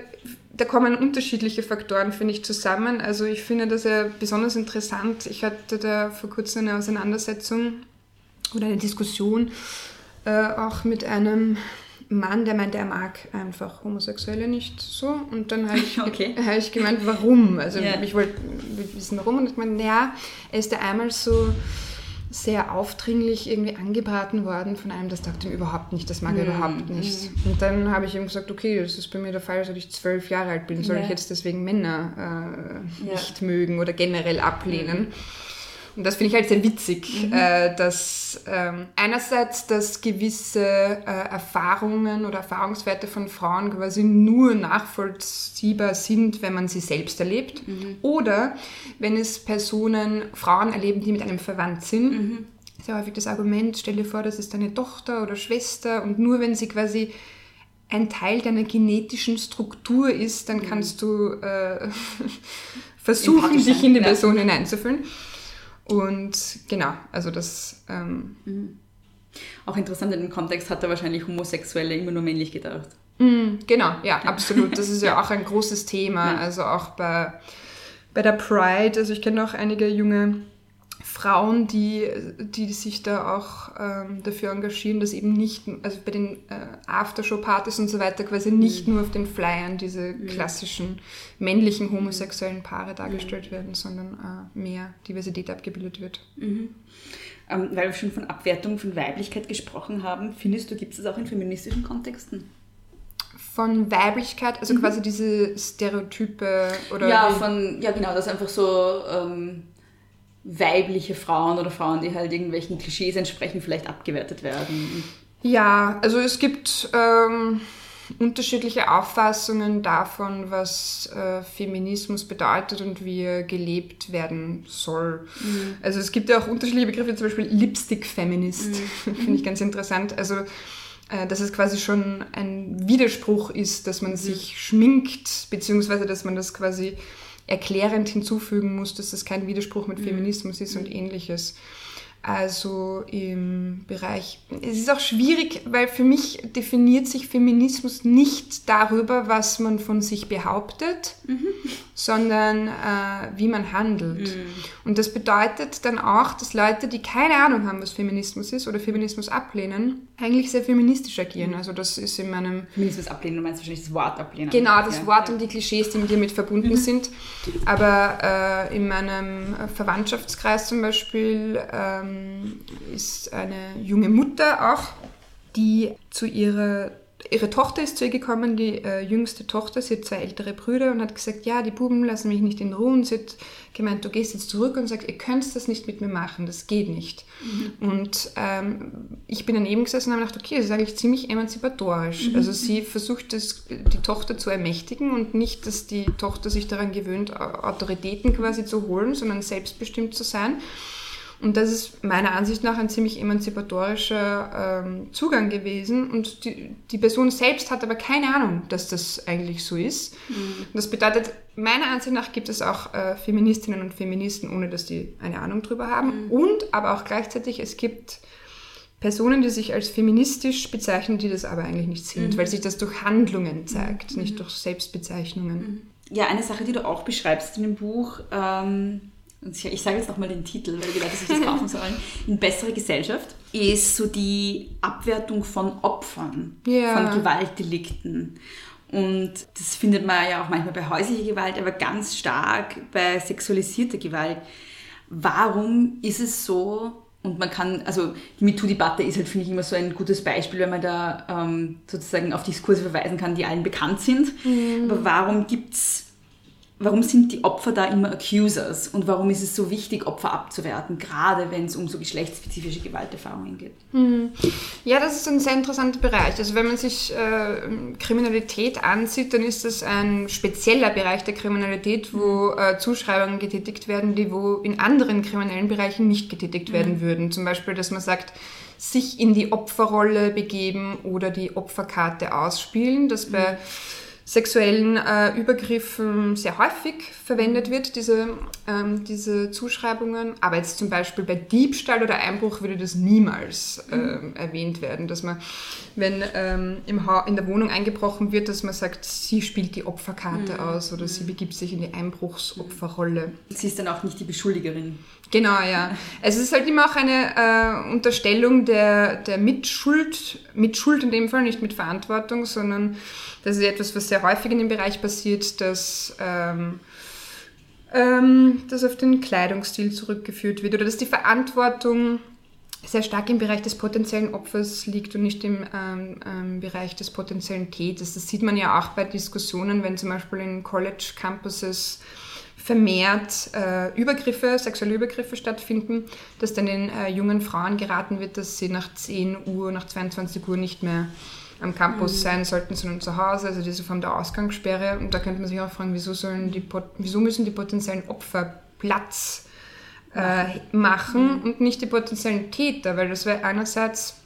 da kommen unterschiedliche Faktoren, finde ich, zusammen. Also ich finde das ja besonders interessant. Ich hatte da vor kurzem eine Auseinandersetzung oder eine Diskussion äh, auch mit einem Mann, der meinte, er mag einfach Homosexuelle nicht so. Und dann habe ich, okay. hab ich gemeint, warum? Also yeah. ich wollte wissen, warum. Und ich meinte, ja, er ist da einmal so sehr aufdringlich irgendwie angebraten worden von einem, das dachte ihm überhaupt nicht, das mag er mm. überhaupt nicht. Mm. Und dann habe ich ihm gesagt, okay, das ist bei mir der Fall, seit ich zwölf Jahre alt bin, soll yeah. ich jetzt deswegen Männer äh, yeah. nicht mögen oder generell ablehnen? Mm. Und das finde ich halt sehr witzig, mhm. äh, dass ähm, einerseits, dass gewisse äh, Erfahrungen oder Erfahrungswerte von Frauen quasi nur nachvollziehbar sind, wenn man sie selbst erlebt. Mhm. Oder wenn es Personen, Frauen erleben, die mit einem verwandt sind. Mhm. Sehr häufig das Argument, stell dir vor, das ist deine Tochter oder Schwester und nur wenn sie quasi ein Teil deiner genetischen Struktur ist, dann mhm. kannst du äh, versuchen, dich in die Person hineinzufühlen. Und genau, also das. Ähm, mhm. Auch interessant in dem Kontext hat er wahrscheinlich Homosexuelle immer nur männlich gedacht. Mhm, genau, ja, absolut. Das ist ja auch ein großes Thema. Ja. Also auch bei, bei der Pride. Also ich kenne auch einige junge Frauen, die, die sich da auch ähm, dafür engagieren, dass eben nicht, also bei den äh, Aftershow-Partys und so weiter quasi nicht mhm. nur auf den Flyern diese mhm. klassischen männlichen homosexuellen Paare dargestellt mhm. werden, sondern äh, mehr Diversität abgebildet wird. Mhm. Ähm, weil wir schon von Abwertung von Weiblichkeit gesprochen haben, findest du, gibt es das auch in feministischen Kontexten? Von Weiblichkeit, also mhm. quasi diese Stereotype oder. Ja, von, ja genau, das einfach so. Ähm, weibliche Frauen oder Frauen, die halt irgendwelchen Klischees entsprechen, vielleicht abgewertet werden? Ja, also es gibt ähm, unterschiedliche Auffassungen davon, was äh, Feminismus bedeutet und wie er gelebt werden soll. Mhm. Also es gibt ja auch unterschiedliche Begriffe, zum Beispiel Lipstick-Feminist, mhm. finde ich ganz interessant. Also äh, dass es quasi schon ein Widerspruch ist, dass man mhm. sich schminkt, beziehungsweise dass man das quasi erklärend hinzufügen muss, dass das kein Widerspruch mit mhm. Feminismus ist und ähnliches. Also im Bereich, es ist auch schwierig, weil für mich definiert sich Feminismus nicht darüber, was man von sich behauptet, mhm. sondern äh, wie man handelt. Mhm. Und das bedeutet dann auch, dass Leute, die keine Ahnung haben, was Feminismus ist oder Feminismus ablehnen, eigentlich sehr feministisch agieren. Mhm. Also das ist in meinem... Feminismus ablehnen, du meinst wahrscheinlich das Wort ablehnen. Genau, das ja. Wort und die Klischees, die mit damit verbunden mhm. sind. Aber äh, in meinem Verwandtschaftskreis zum Beispiel... Ähm, ähm, ist eine junge Mutter auch, die zu ihrer ihre Tochter ist zu ihr gekommen, die äh, jüngste Tochter, sie hat zwei ältere Brüder und hat gesagt, ja, die Buben lassen mich nicht in Ruhe. Und sie hat gemeint, du gehst jetzt zurück und sagst, ihr könnt das nicht mit mir machen, das geht nicht. Mhm. Und ähm, ich bin daneben gesessen und habe gedacht, okay, das ist eigentlich ziemlich emanzipatorisch. Mhm. Also sie versucht, das, die Tochter zu ermächtigen und nicht, dass die Tochter sich daran gewöhnt, Autoritäten quasi zu holen, sondern selbstbestimmt zu sein. Und das ist meiner Ansicht nach ein ziemlich emanzipatorischer ähm, Zugang gewesen. Und die, die Person selbst hat aber keine Ahnung, dass das eigentlich so ist. Mhm. Das bedeutet, meiner Ansicht nach gibt es auch äh, Feministinnen und Feministen, ohne dass die eine Ahnung drüber haben. Mhm. Und aber auch gleichzeitig, es gibt Personen, die sich als feministisch bezeichnen, die das aber eigentlich nicht sind, mhm. weil sich das durch Handlungen zeigt, mhm. nicht durch Selbstbezeichnungen. Mhm. Ja, eine Sache, die du auch beschreibst in dem Buch, ähm ich sage jetzt nochmal den Titel, weil die Leute sich das kaufen sollen, in bessere Gesellschaft, ist so die Abwertung von Opfern, ja. von Gewaltdelikten. Und das findet man ja auch manchmal bei häuslicher Gewalt, aber ganz stark bei sexualisierter Gewalt. Warum ist es so, und man kann, also die MeToo-Debatte ist halt, finde ich, immer so ein gutes Beispiel, wenn man da ähm, sozusagen auf Diskurse verweisen kann, die allen bekannt sind. Mhm. Aber warum gibt es warum sind die Opfer da immer Accusers und warum ist es so wichtig, Opfer abzuwerten, gerade wenn es um so geschlechtsspezifische Gewalterfahrungen geht? Mhm. Ja, das ist ein sehr interessanter Bereich. Also wenn man sich äh, Kriminalität ansieht, dann ist das ein spezieller Bereich der Kriminalität, wo äh, Zuschreibungen getätigt werden, die wo in anderen kriminellen Bereichen nicht getätigt werden mhm. würden. Zum Beispiel, dass man sagt, sich in die Opferrolle begeben oder die Opferkarte ausspielen, dass bei mhm sexuellen äh, Übergriffen sehr häufig verwendet wird, diese, ähm, diese Zuschreibungen. Aber jetzt zum Beispiel bei Diebstahl oder Einbruch würde das niemals äh, erwähnt werden, dass man, wenn ähm, im in der Wohnung eingebrochen wird, dass man sagt, sie spielt die Opferkarte mhm. aus oder sie begibt sich in die Einbruchsopferrolle. Sie ist dann auch nicht die Beschuldigerin. Genau, ja. Also es ist halt immer auch eine äh, Unterstellung der, der Mitschuld, Mitschuld in dem Fall, nicht mit Verantwortung, sondern das ist etwas, was sehr häufig in dem Bereich passiert, dass ähm, ähm, das auf den Kleidungsstil zurückgeführt wird oder dass die Verantwortung sehr stark im Bereich des potenziellen Opfers liegt und nicht im ähm, ähm, Bereich des potenziellen Täters. Das sieht man ja auch bei Diskussionen, wenn zum Beispiel in College-Campuses vermehrt äh, Übergriffe, sexuelle Übergriffe stattfinden, dass dann den äh, jungen Frauen geraten wird, dass sie nach 10 Uhr, nach 22 Uhr nicht mehr am Campus mhm. sein sollten, sondern zu Hause, also diese Form der Ausgangssperre. Und da könnte man sich auch fragen, wieso, sollen die, wieso müssen die potenziellen Opfer Platz äh, machen mhm. und nicht die potenziellen Täter, weil das wäre einerseits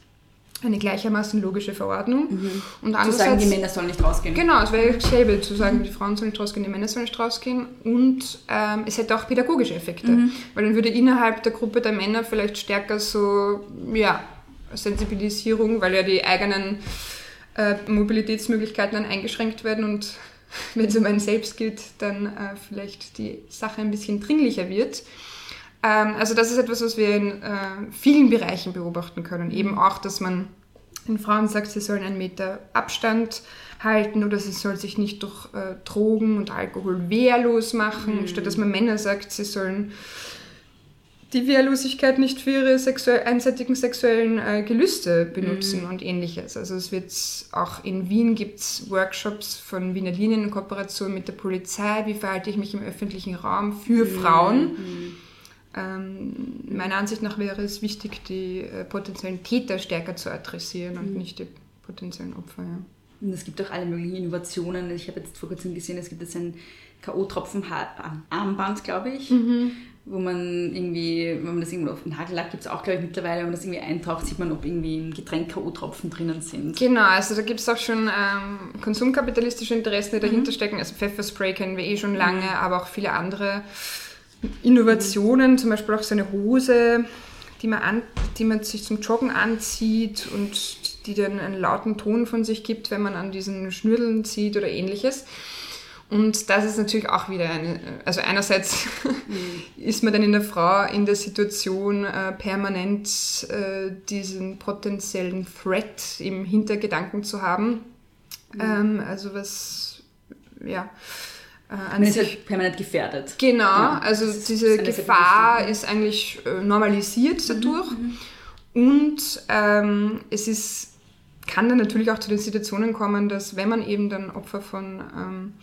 eine gleichermaßen logische Verordnung. Mhm. Und zu sagen, die Männer sollen nicht rausgehen. Genau, es wäre dasselbe, zu sagen, die Frauen sollen nicht rausgehen, die Männer sollen nicht rausgehen. Und ähm, es hätte auch pädagogische Effekte, mhm. weil dann würde innerhalb der Gruppe der Männer vielleicht stärker so, ja, Sensibilisierung, weil ja die eigenen äh, Mobilitätsmöglichkeiten dann eingeschränkt werden und wenn es um einen selbst geht, dann äh, vielleicht die Sache ein bisschen dringlicher wird. Ähm, also das ist etwas, was wir in äh, vielen Bereichen beobachten können. Eben auch, dass man den Frauen sagt, sie sollen einen Meter Abstand halten oder sie soll sich nicht durch äh, Drogen und Alkohol wehrlos machen, mhm. statt dass man Männer sagt, sie sollen die Wehrlosigkeit nicht für ihre sexuell, einseitigen sexuellen äh, Gelüste benutzen mhm. und ähnliches. Also es wird auch in Wien gibt es Workshops von Wiener Linien in Kooperation mit der Polizei, wie verhalte ich mich im öffentlichen Raum für mhm. Frauen. Mhm. Ähm, meiner Ansicht nach wäre es wichtig, die äh, potenziellen Täter stärker zu adressieren und mhm. nicht die potenziellen Opfer. Ja. Und es gibt auch alle möglichen Innovationen. Ich habe jetzt vor kurzem gesehen, es gibt jetzt ein K.O.-Tropfen-Armband, glaube ich, mhm. Wo man irgendwie, wenn man das irgendwo auf den Hagellack gibt es auch, glaube ich, mittlerweile, wenn man das irgendwie eintaucht, sieht man, ob irgendwie im Getränk K.O.-Tropfen drinnen sind. Genau, also da gibt es auch schon ähm, konsumkapitalistische Interessen, die dahinter mhm. stecken. Also Pfefferspray kennen wir eh schon lange, mhm. aber auch viele andere Innovationen, zum Beispiel auch so eine Hose, die man, an, die man sich zum Joggen anzieht und die dann einen lauten Ton von sich gibt, wenn man an diesen Schnürdeln zieht oder ähnliches. Und das ist natürlich auch wieder eine, also einerseits ist man dann in der Frau in der Situation, äh, permanent äh, diesen potenziellen Threat im Hintergedanken zu haben. Mhm. Ähm, also was, ja. Äh, man ist halt permanent gefährdet. Genau, ja, also diese Gefahr ist eigentlich äh, normalisiert mhm. dadurch. Mhm. Und ähm, es ist, kann dann natürlich auch zu den Situationen kommen, dass wenn man eben dann Opfer von ähm,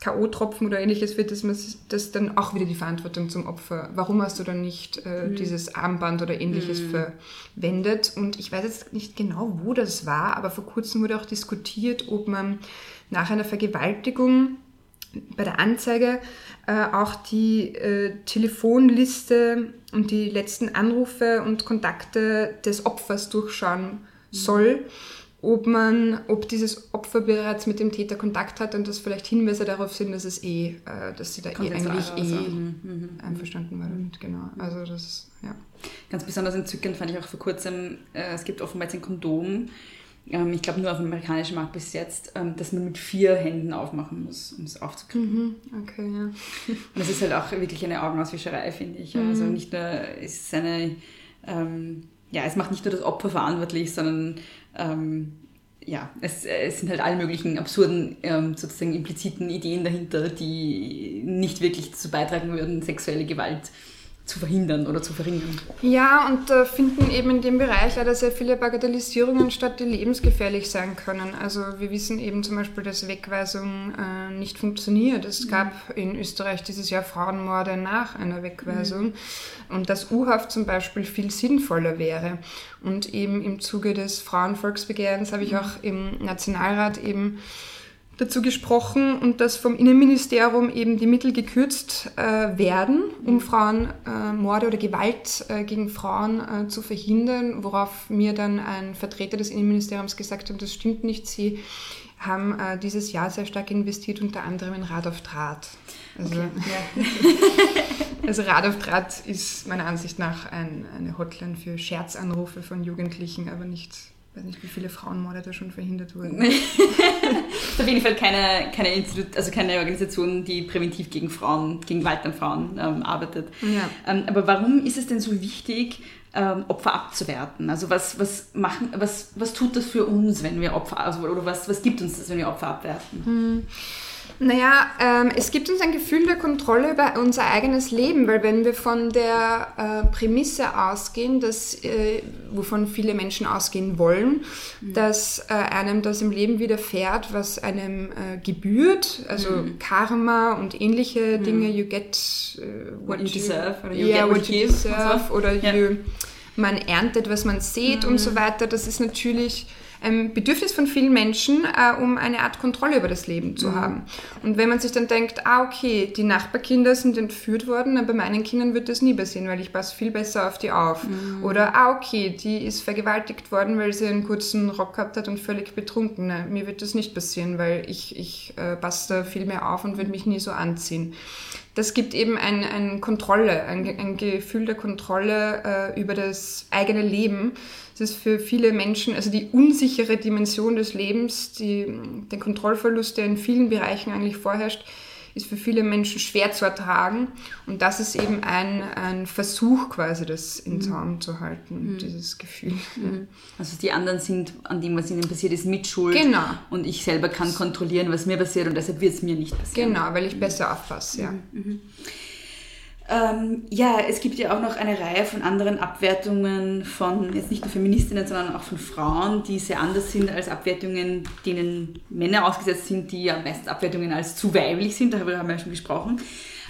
K.O.-Tropfen oder ähnliches wird, dass man das dann auch wieder die Verantwortung zum Opfer. Warum hast du dann nicht äh, mhm. dieses Armband oder ähnliches mhm. verwendet? Und ich weiß jetzt nicht genau, wo das war, aber vor kurzem wurde auch diskutiert, ob man nach einer Vergewaltigung bei der Anzeige äh, auch die äh, Telefonliste und die letzten Anrufe und Kontakte des Opfers durchschauen mhm. Ob man, ob dieses Opfer bereits mit dem Täter Kontakt hat und das vielleicht Hinweise darauf sind, dass es eh, äh, dass sie da eh eigentlich eh mhm, mhm. einverstanden war damit, genau. Also das ist, ja. Ganz besonders entzückend fand ich auch vor kurzem, äh, es gibt offenbar jetzt ein Kondom, ähm, ich glaube nur auf dem amerikanischen Markt bis jetzt, ähm, dass man mit vier Händen aufmachen muss, um es aufzukriegen. Mhm, okay, ja. Und das ist halt auch wirklich eine Augenauswischerei, finde ich. Mhm. Also nicht nur ist es eine, ähm, ja, es macht nicht nur das Opfer verantwortlich, sondern ähm, ja, es, es, sind halt alle möglichen absurden, ähm, sozusagen impliziten Ideen dahinter, die nicht wirklich dazu beitragen würden, sexuelle Gewalt zu verhindern oder zu verringern. Ja, und da äh, finden eben in dem Bereich leider sehr viele Bagatellisierungen statt, die lebensgefährlich sein können. Also wir wissen eben zum Beispiel, dass Wegweisung äh, nicht funktioniert. Es mhm. gab in Österreich dieses Jahr Frauenmorde nach einer Wegweisung mhm. und dass U-Haft zum Beispiel viel sinnvoller wäre. Und eben im Zuge des Frauenvolksbegehrens habe ich mhm. auch im Nationalrat eben dazu gesprochen und dass vom Innenministerium eben die Mittel gekürzt äh, werden, um Frauenmorde äh, oder Gewalt äh, gegen Frauen äh, zu verhindern, worauf mir dann ein Vertreter des Innenministeriums gesagt hat, das stimmt nicht, sie haben äh, dieses Jahr sehr stark investiert, unter anderem in Rad auf Draht. Also, okay. ja. also Rad auf Draht ist meiner Ansicht nach ein, eine Hotline für Scherzanrufe von Jugendlichen, aber nicht ich weiß nicht, wie viele Frauenmorde da schon verhindert wurden. ist auf jeden Fall keine, keine, Institut, also keine Organisation, die präventiv gegen Frauen, gegen Gewalt an Frauen ähm, arbeitet. Ja. Ähm, aber warum ist es denn so wichtig, ähm, Opfer abzuwerten? Also was, was, machen, was, was tut das für uns, wenn wir Opfer, also, oder was, was gibt uns das, wenn wir Opfer abwerten? Hm. Naja, ähm, es gibt uns ein Gefühl der Kontrolle über unser eigenes Leben, weil wenn wir von der äh, Prämisse ausgehen, dass, äh, wovon viele Menschen ausgehen wollen, mhm. dass äh, einem das im Leben widerfährt, was einem äh, gebührt, also mhm. Karma und ähnliche mhm. Dinge, you get uh, what you, you deserve, oder you yeah, get what you deserve, oder ja. you, man erntet, was man sieht und so mhm. weiter, das ist natürlich ein Bedürfnis von vielen Menschen, äh, um eine Art Kontrolle über das Leben zu mhm. haben. Und wenn man sich dann denkt, ah, okay, die Nachbarkinder sind entführt worden, bei meinen Kindern wird das nie passieren, weil ich passe viel besser auf die auf. Mhm. Oder, ah, okay, die ist vergewaltigt worden, weil sie einen kurzen Rock gehabt hat und völlig betrunken. Nein, mir wird das nicht passieren, weil ich, ich äh, passe da viel mehr auf und würde mich nie so anziehen das gibt eben eine ein Kontrolle, ein, ein, Gefühl der Kontrolle äh, über das eigene Leben. Das ist für viele Menschen, also die unsichere Dimension des Lebens, die, der Kontrollverlust, der in vielen Bereichen eigentlich vorherrscht, ist für viele Menschen schwer zu ertragen. Und das ist eben ein, ein Versuch quasi, das in mhm. Zaum mhm. zu halten, mhm. dieses Gefühl. Mhm. Also die anderen sind an dem, was ihnen passiert ist, mitschuld. Genau. Und ich selber kann kontrollieren, was mir passiert und deshalb wird es mir nicht passieren. Genau, weil ich besser aufpasse, ja. Ähm, ja, es gibt ja auch noch eine Reihe von anderen Abwertungen von jetzt nicht nur Feministinnen, sondern auch von Frauen, die sehr anders sind als Abwertungen, denen Männer ausgesetzt sind, die ja meistens Abwertungen als zu weiblich sind, darüber haben wir ja schon gesprochen.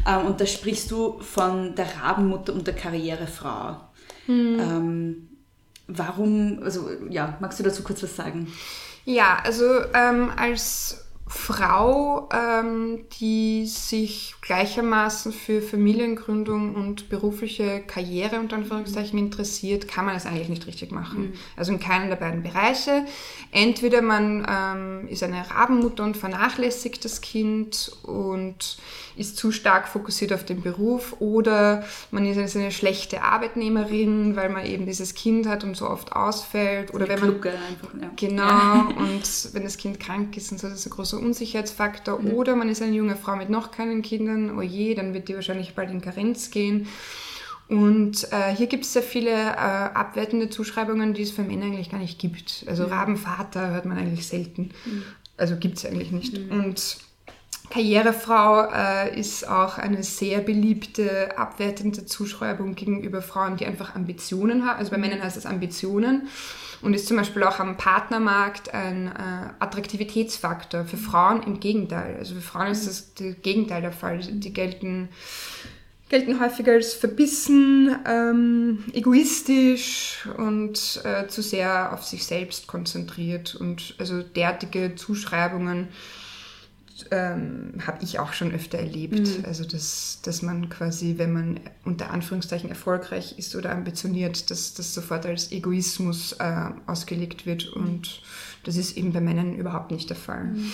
Ähm, und da sprichst du von der Rabenmutter und der Karrierefrau. Mhm. Ähm, warum, also ja, magst du dazu kurz was sagen? Ja, also ähm, als Frau, ähm, die sich gleichermaßen für Familiengründung und berufliche Karriere unter Anführungszeichen interessiert, kann man das eigentlich nicht richtig machen. Mhm. Also in keinem der beiden Bereiche. Entweder man ähm, ist eine Rabenmutter und vernachlässigt das Kind und ist zu stark fokussiert auf den Beruf oder man ist eine schlechte Arbeitnehmerin, weil man eben dieses Kind hat und so oft ausfällt oder wenn man einfach, ja. genau und wenn das Kind krank ist und so, das ist ein großer Unsicherheitsfaktor mhm. oder man ist eine junge Frau mit noch keinen Kindern, oh je, dann wird die wahrscheinlich bald in Karenz gehen. Und äh, hier gibt es sehr viele äh, abwertende Zuschreibungen, die es für Männer eigentlich gar nicht gibt. Also mhm. Rabenvater hört man eigentlich selten. Mhm. Also gibt es eigentlich nicht. Mhm. Und Karrierefrau äh, ist auch eine sehr beliebte, abwertende Zuschreibung gegenüber Frauen, die einfach Ambitionen haben. Also bei Männern heißt das Ambitionen und ist zum Beispiel auch am Partnermarkt ein äh, Attraktivitätsfaktor. Für Frauen im Gegenteil. Also für Frauen ist das das Gegenteil der Fall. Die gelten, gelten häufig als verbissen, ähm, egoistisch und äh, zu sehr auf sich selbst konzentriert. Und also derartige Zuschreibungen ähm, habe ich auch schon öfter erlebt. Mhm. Also, dass, dass man quasi, wenn man unter Anführungszeichen erfolgreich ist oder ambitioniert, dass das sofort als Egoismus äh, ausgelegt wird. Und das ist eben bei Männern überhaupt nicht der Fall. Mhm.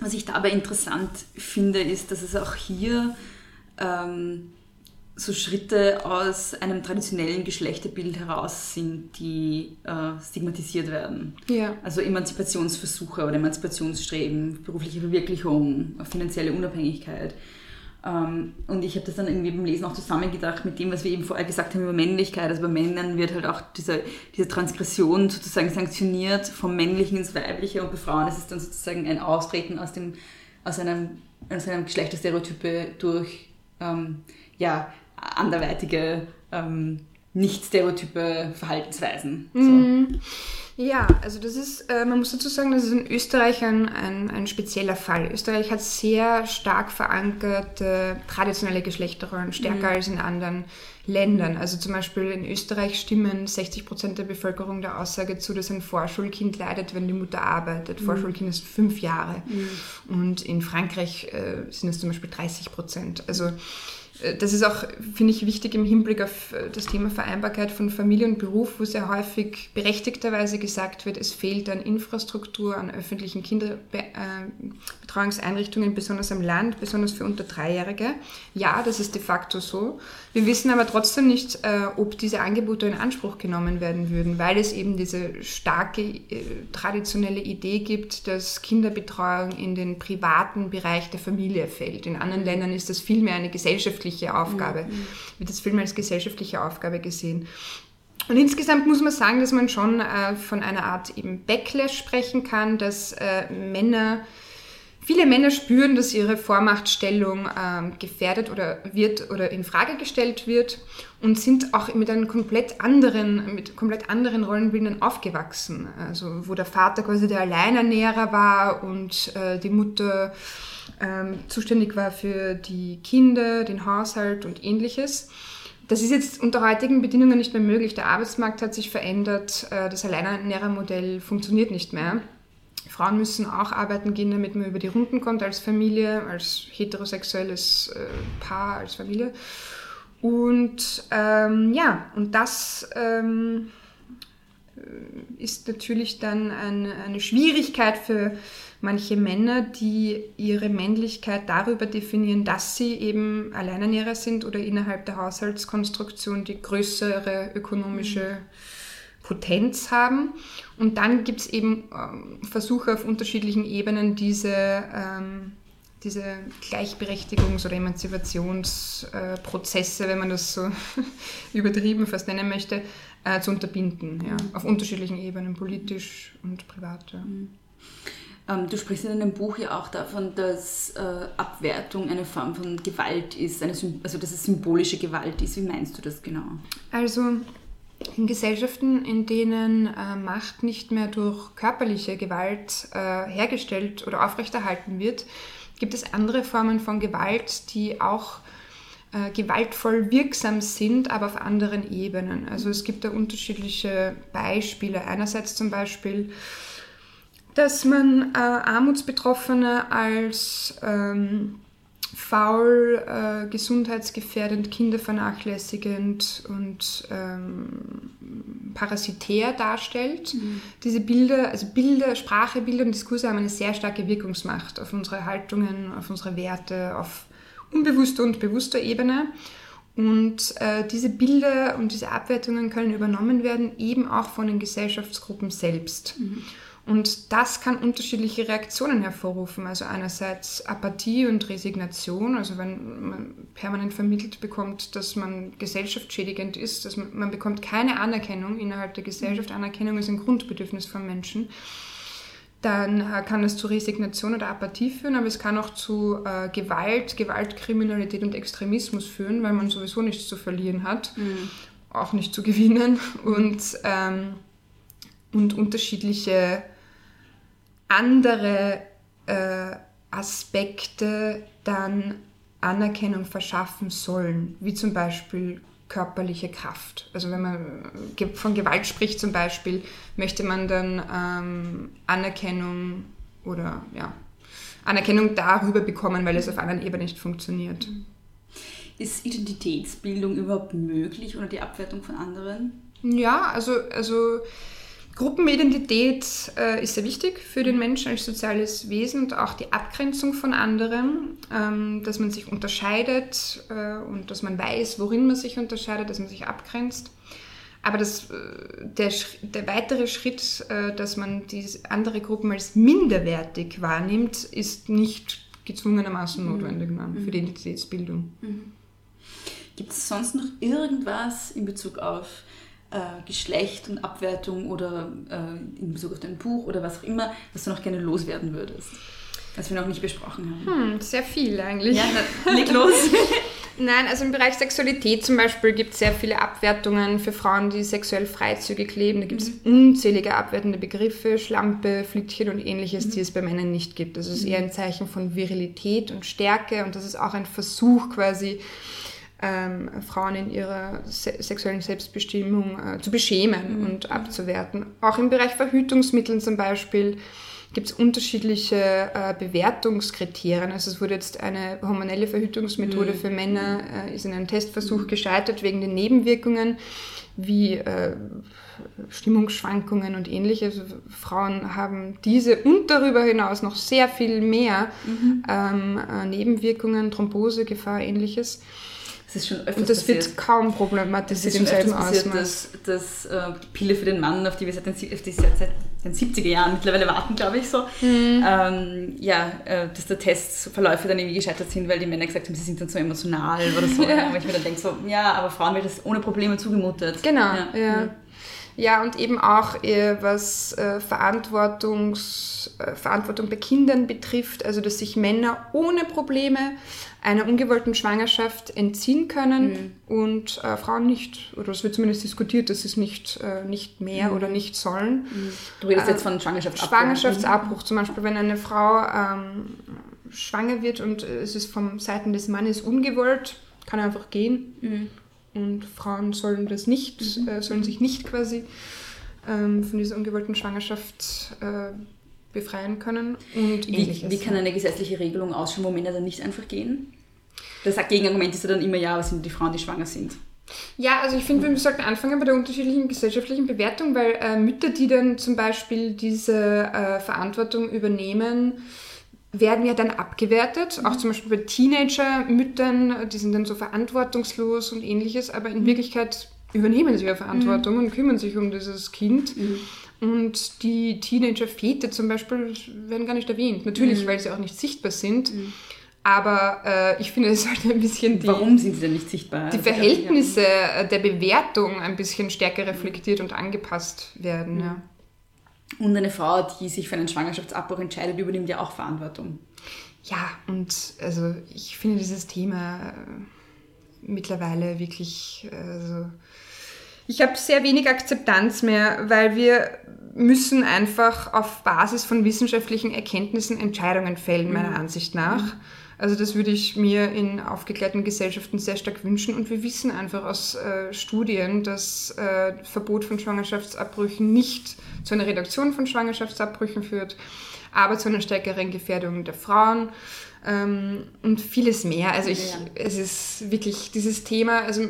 Was ich dabei interessant finde, ist, dass es auch hier ähm, so Schritte aus einem traditionellen Geschlechterbild heraus sind, die äh, stigmatisiert werden. Ja. Also Emanzipationsversuche oder Emanzipationsstreben, berufliche Verwirklichung, finanzielle Unabhängigkeit. Ähm, und ich habe das dann irgendwie beim Lesen auch zusammengedacht mit dem, was wir eben vorher gesagt haben über Männlichkeit. Also bei Männern wird halt auch diese, diese Transgression sozusagen sanktioniert vom Männlichen ins Weibliche und bei Frauen ist es dann sozusagen ein Austreten aus, dem, aus, einem, aus einem Geschlechterstereotype durch ähm, ja, anderweitige, ähm, nicht stereotype Verhaltensweisen. So. Mhm. Ja, also das ist, äh, man muss dazu sagen, das ist in Österreich ein, ein, ein, spezieller Fall. Österreich hat sehr stark verankerte traditionelle Geschlechterrollen, stärker mhm. als in anderen Ländern. Also zum Beispiel in Österreich stimmen 60 Prozent der Bevölkerung der Aussage zu, dass ein Vorschulkind leidet, wenn die Mutter arbeitet. Mhm. Vorschulkind ist fünf Jahre. Mhm. Und in Frankreich äh, sind es zum Beispiel 30 Prozent. Also das ist auch, finde ich, wichtig im Hinblick auf äh, das Thema Vereinbarkeit von Familie und Beruf, wo sehr häufig berechtigterweise gesagt wird, es fehlt an Infrastruktur, an öffentlichen Kinderbetreuungseinrichtungen, besonders am Land, besonders für unter Dreijährige. Ja, das ist de facto so. Wir wissen aber trotzdem nicht, äh, ob diese Angebote in Anspruch genommen werden würden, weil es eben diese starke traditionelle Idee gibt, dass Kinderbetreuung in den privaten Bereich der Familie fällt. In anderen Ländern ist das vielmehr eine gesellschaftliche gesellschaftliche Aufgabe, mhm. wird das Film als gesellschaftliche Aufgabe gesehen. Und insgesamt muss man sagen, dass man schon äh, von einer Art eben Backlash sprechen kann, dass äh, Männer, viele Männer spüren, dass ihre Vormachtstellung äh, gefährdet oder wird oder in Frage gestellt wird und sind auch mit einem komplett anderen, mit komplett anderen Rollenbildern aufgewachsen. Also wo der Vater quasi der Alleinernährer war und äh, die Mutter ähm, zuständig war für die Kinder, den Haushalt und ähnliches. Das ist jetzt unter heutigen Bedingungen nicht mehr möglich. Der Arbeitsmarkt hat sich verändert, äh, das Alleinernährermodell funktioniert nicht mehr. Frauen müssen auch arbeiten gehen, damit man über die Runden kommt als Familie, als heterosexuelles äh, Paar, als Familie. Und ähm, ja, und das ähm, ist natürlich dann eine, eine Schwierigkeit für manche Männer, die ihre Männlichkeit darüber definieren, dass sie eben Alleinernährer sind oder innerhalb der Haushaltskonstruktion die größere ökonomische Potenz haben. Und dann gibt es eben ähm, Versuche auf unterschiedlichen Ebenen, diese, ähm, diese Gleichberechtigungs- oder Emanzipationsprozesse, äh, wenn man das so übertrieben fast nennen möchte, äh, zu unterbinden. Ja, mhm. Auf unterschiedlichen Ebenen, politisch und privat. Ja. Mhm. Ähm, du sprichst in deinem Buch ja auch davon, dass äh, Abwertung eine Form von Gewalt ist, also dass es symbolische Gewalt ist. Wie meinst du das genau? Also in Gesellschaften, in denen äh, Macht nicht mehr durch körperliche Gewalt äh, hergestellt oder aufrechterhalten wird, gibt es andere Formen von Gewalt, die auch gewaltvoll wirksam sind, aber auf anderen Ebenen. Also es gibt da unterschiedliche Beispiele. Einerseits zum Beispiel dass man äh, Armutsbetroffene als ähm, faul, äh, gesundheitsgefährdend, kindervernachlässigend und ähm, parasitär darstellt. Mhm. Diese Bilder, also Bilder, Sprache, Bilder und Diskurse haben eine sehr starke Wirkungsmacht auf unsere Haltungen, auf unsere Werte, auf unbewusster und bewusster Ebene. Und äh, diese Bilder und diese Abwertungen können übernommen werden, eben auch von den Gesellschaftsgruppen selbst. Mhm. Und das kann unterschiedliche Reaktionen hervorrufen. Also einerseits Apathie und Resignation, also wenn man permanent vermittelt bekommt, dass man gesellschaftsschädigend ist, dass man, man bekommt keine Anerkennung innerhalb der Gesellschaft. Anerkennung ist ein Grundbedürfnis von Menschen. Dann äh, kann es zu Resignation oder Apathie führen, aber es kann auch zu äh, Gewalt, Gewaltkriminalität und Extremismus führen, weil man sowieso nichts zu verlieren hat, mhm. auch nicht zu gewinnen und, ähm, und unterschiedliche andere äh, Aspekte dann Anerkennung verschaffen sollen, wie zum Beispiel körperliche Kraft. Also wenn man von Gewalt spricht zum Beispiel, möchte man dann ähm, Anerkennung oder ja, Anerkennung darüber bekommen, weil es auf anderen Ebenen nicht funktioniert. Ist Identitätsbildung überhaupt möglich oder die Abwertung von anderen? Ja, also, also Gruppenidentität äh, ist sehr wichtig für den Menschen als soziales Wesen und auch die Abgrenzung von anderen, ähm, dass man sich unterscheidet äh, und dass man weiß, worin man sich unterscheidet, dass man sich abgrenzt. Aber das, äh, der, der weitere Schritt, äh, dass man diese andere Gruppen als minderwertig wahrnimmt, ist nicht gezwungenermaßen mhm. notwendig mhm. für die Identitätsbildung. Mhm. Gibt es sonst noch irgendwas in Bezug auf äh, Geschlecht und Abwertung oder äh, in Bezug auf dein Buch oder was auch immer, was du noch gerne loswerden würdest? Was wir noch nicht besprochen haben. Hm, sehr viel eigentlich. Ja, leg los. Nein, also im Bereich Sexualität zum Beispiel gibt es sehr viele Abwertungen für Frauen, die sexuell freizügig leben. Da gibt es mhm. unzählige abwertende Begriffe, Schlampe, Flittchen und ähnliches, mhm. die es bei Männern nicht gibt. Das ist mhm. eher ein Zeichen von Virilität und Stärke und das ist auch ein Versuch quasi, ähm, Frauen in ihrer se sexuellen Selbstbestimmung äh, zu beschämen mhm. und abzuwerten. Auch im Bereich Verhütungsmitteln zum Beispiel gibt es unterschiedliche äh, Bewertungskriterien. Also es wurde jetzt eine hormonelle Verhütungsmethode mhm. für Männer, äh, ist in einem Testversuch mhm. gescheitert wegen den Nebenwirkungen wie äh, Stimmungsschwankungen und ähnliches. Also Frauen haben diese und darüber hinaus noch sehr viel mehr mhm. ähm, äh, Nebenwirkungen, Thrombosegefahr, ähnliches. Das ist schon öfters Und das passiert. wird kaum problematisiert im selben Ausmaß. Dass, dass äh, die Pille für den Mann, auf die wir seit den, die seit, seit den 70er Jahren mittlerweile warten, glaube ich so, mhm. ähm, ja, äh, dass der Testverläufe dann irgendwie gescheitert sind, weil die Männer gesagt haben, sie sind dann so emotional oder so. ja. Aber ich mir dann denke so, ja, aber Frauen wird das ohne Probleme zugemutet. Genau, ja. ja. Ja, und eben auch äh, was äh, Verantwortungs, äh, Verantwortung bei Kindern betrifft, also dass sich Männer ohne Probleme einer ungewollten Schwangerschaft entziehen können mhm. und Frauen nicht, oder es wird zumindest diskutiert, dass sie es nicht, nicht mehr mhm. oder nicht sollen. Mhm. Du redest jetzt von Schwangerschaftsabbruch. Schwangerschaftsabbruch, zum Beispiel, wenn eine Frau ähm, schwanger wird und es ist vom Seiten des Mannes ungewollt, kann er einfach gehen. Und Frauen sollen das nicht, mhm. äh, sollen sich nicht quasi ähm, von dieser ungewollten Schwangerschaft äh, befreien können und wie, wie kann eine gesetzliche Regelung ausschauen, wo Männer dann nicht einfach gehen? Das Gegenargument ist ja dann immer, ja, was sind die Frauen, die schwanger sind? Ja, also ich finde, wir sollten anfangen bei der unterschiedlichen gesellschaftlichen Bewertung, weil äh, Mütter, die dann zum Beispiel diese äh, Verantwortung übernehmen, werden ja dann abgewertet. Mhm. Auch zum Beispiel bei Teenager-Müttern, die sind dann so verantwortungslos und ähnliches, aber in mhm. Wirklichkeit übernehmen sie ja Verantwortung mhm. und kümmern sich um dieses Kind. Mhm. Und die Teenager-Väter zum Beispiel werden gar nicht erwähnt. Natürlich, mhm. weil sie auch nicht sichtbar sind. Mhm. Aber äh, ich finde, es sollte ein bisschen die. Warum sind sie denn nicht sichtbar? Die Verhältnisse der Bewertung ein bisschen stärker reflektiert und angepasst werden. Ja. Und eine Frau, die sich für einen Schwangerschaftsabbruch entscheidet, übernimmt ja auch Verantwortung. Ja, und also ich finde dieses Thema äh, mittlerweile wirklich. Also, ich habe sehr wenig Akzeptanz mehr, weil wir müssen einfach auf Basis von wissenschaftlichen Erkenntnissen Entscheidungen fällen, meiner mhm. Ansicht nach. Mhm Also das würde ich mir in aufgeklärten Gesellschaften sehr stark wünschen. Und wir wissen einfach aus äh, Studien, dass äh, Verbot von Schwangerschaftsabbrüchen nicht zu einer Reduktion von Schwangerschaftsabbrüchen führt, aber zu einer stärkeren Gefährdung der Frauen ähm, und vieles mehr. Also ich, es ist wirklich dieses Thema, also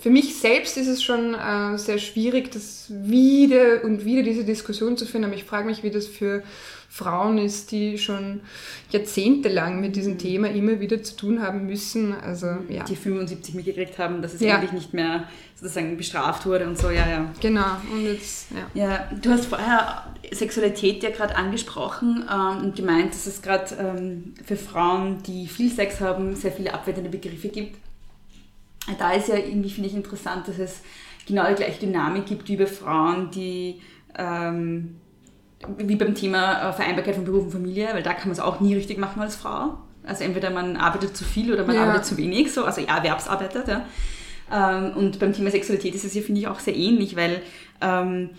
für mich selbst ist es schon äh, sehr schwierig, das wieder und wieder diese Diskussion zu führen, aber ich frage mich, wie das für Frauen ist, die schon jahrzehntelang mit diesem Thema immer wieder zu tun haben müssen. Also, ja. Die 75 mitgekriegt haben, dass es ja. eigentlich nicht mehr sozusagen bestraft wurde und so, ja, ja. Genau. Und jetzt, ja. ja du hast vorher Sexualität ja gerade angesprochen ähm, und gemeint, dass es gerade ähm, für Frauen, die viel Sex haben, sehr viele abwertende Begriffe gibt. Da ist ja irgendwie, finde ich, interessant, dass es genau die gleiche Dynamik gibt wie bei Frauen, die ähm, wie beim Thema äh, Vereinbarkeit von Beruf und Familie, weil da kann man es auch nie richtig machen als Frau. Also entweder man arbeitet zu viel oder man ja. arbeitet zu wenig, so, also ja, erwerbsarbeitet. Ja. Ähm, und beim Thema Sexualität ist es ja, finde ich, auch sehr ähnlich, weil ähm,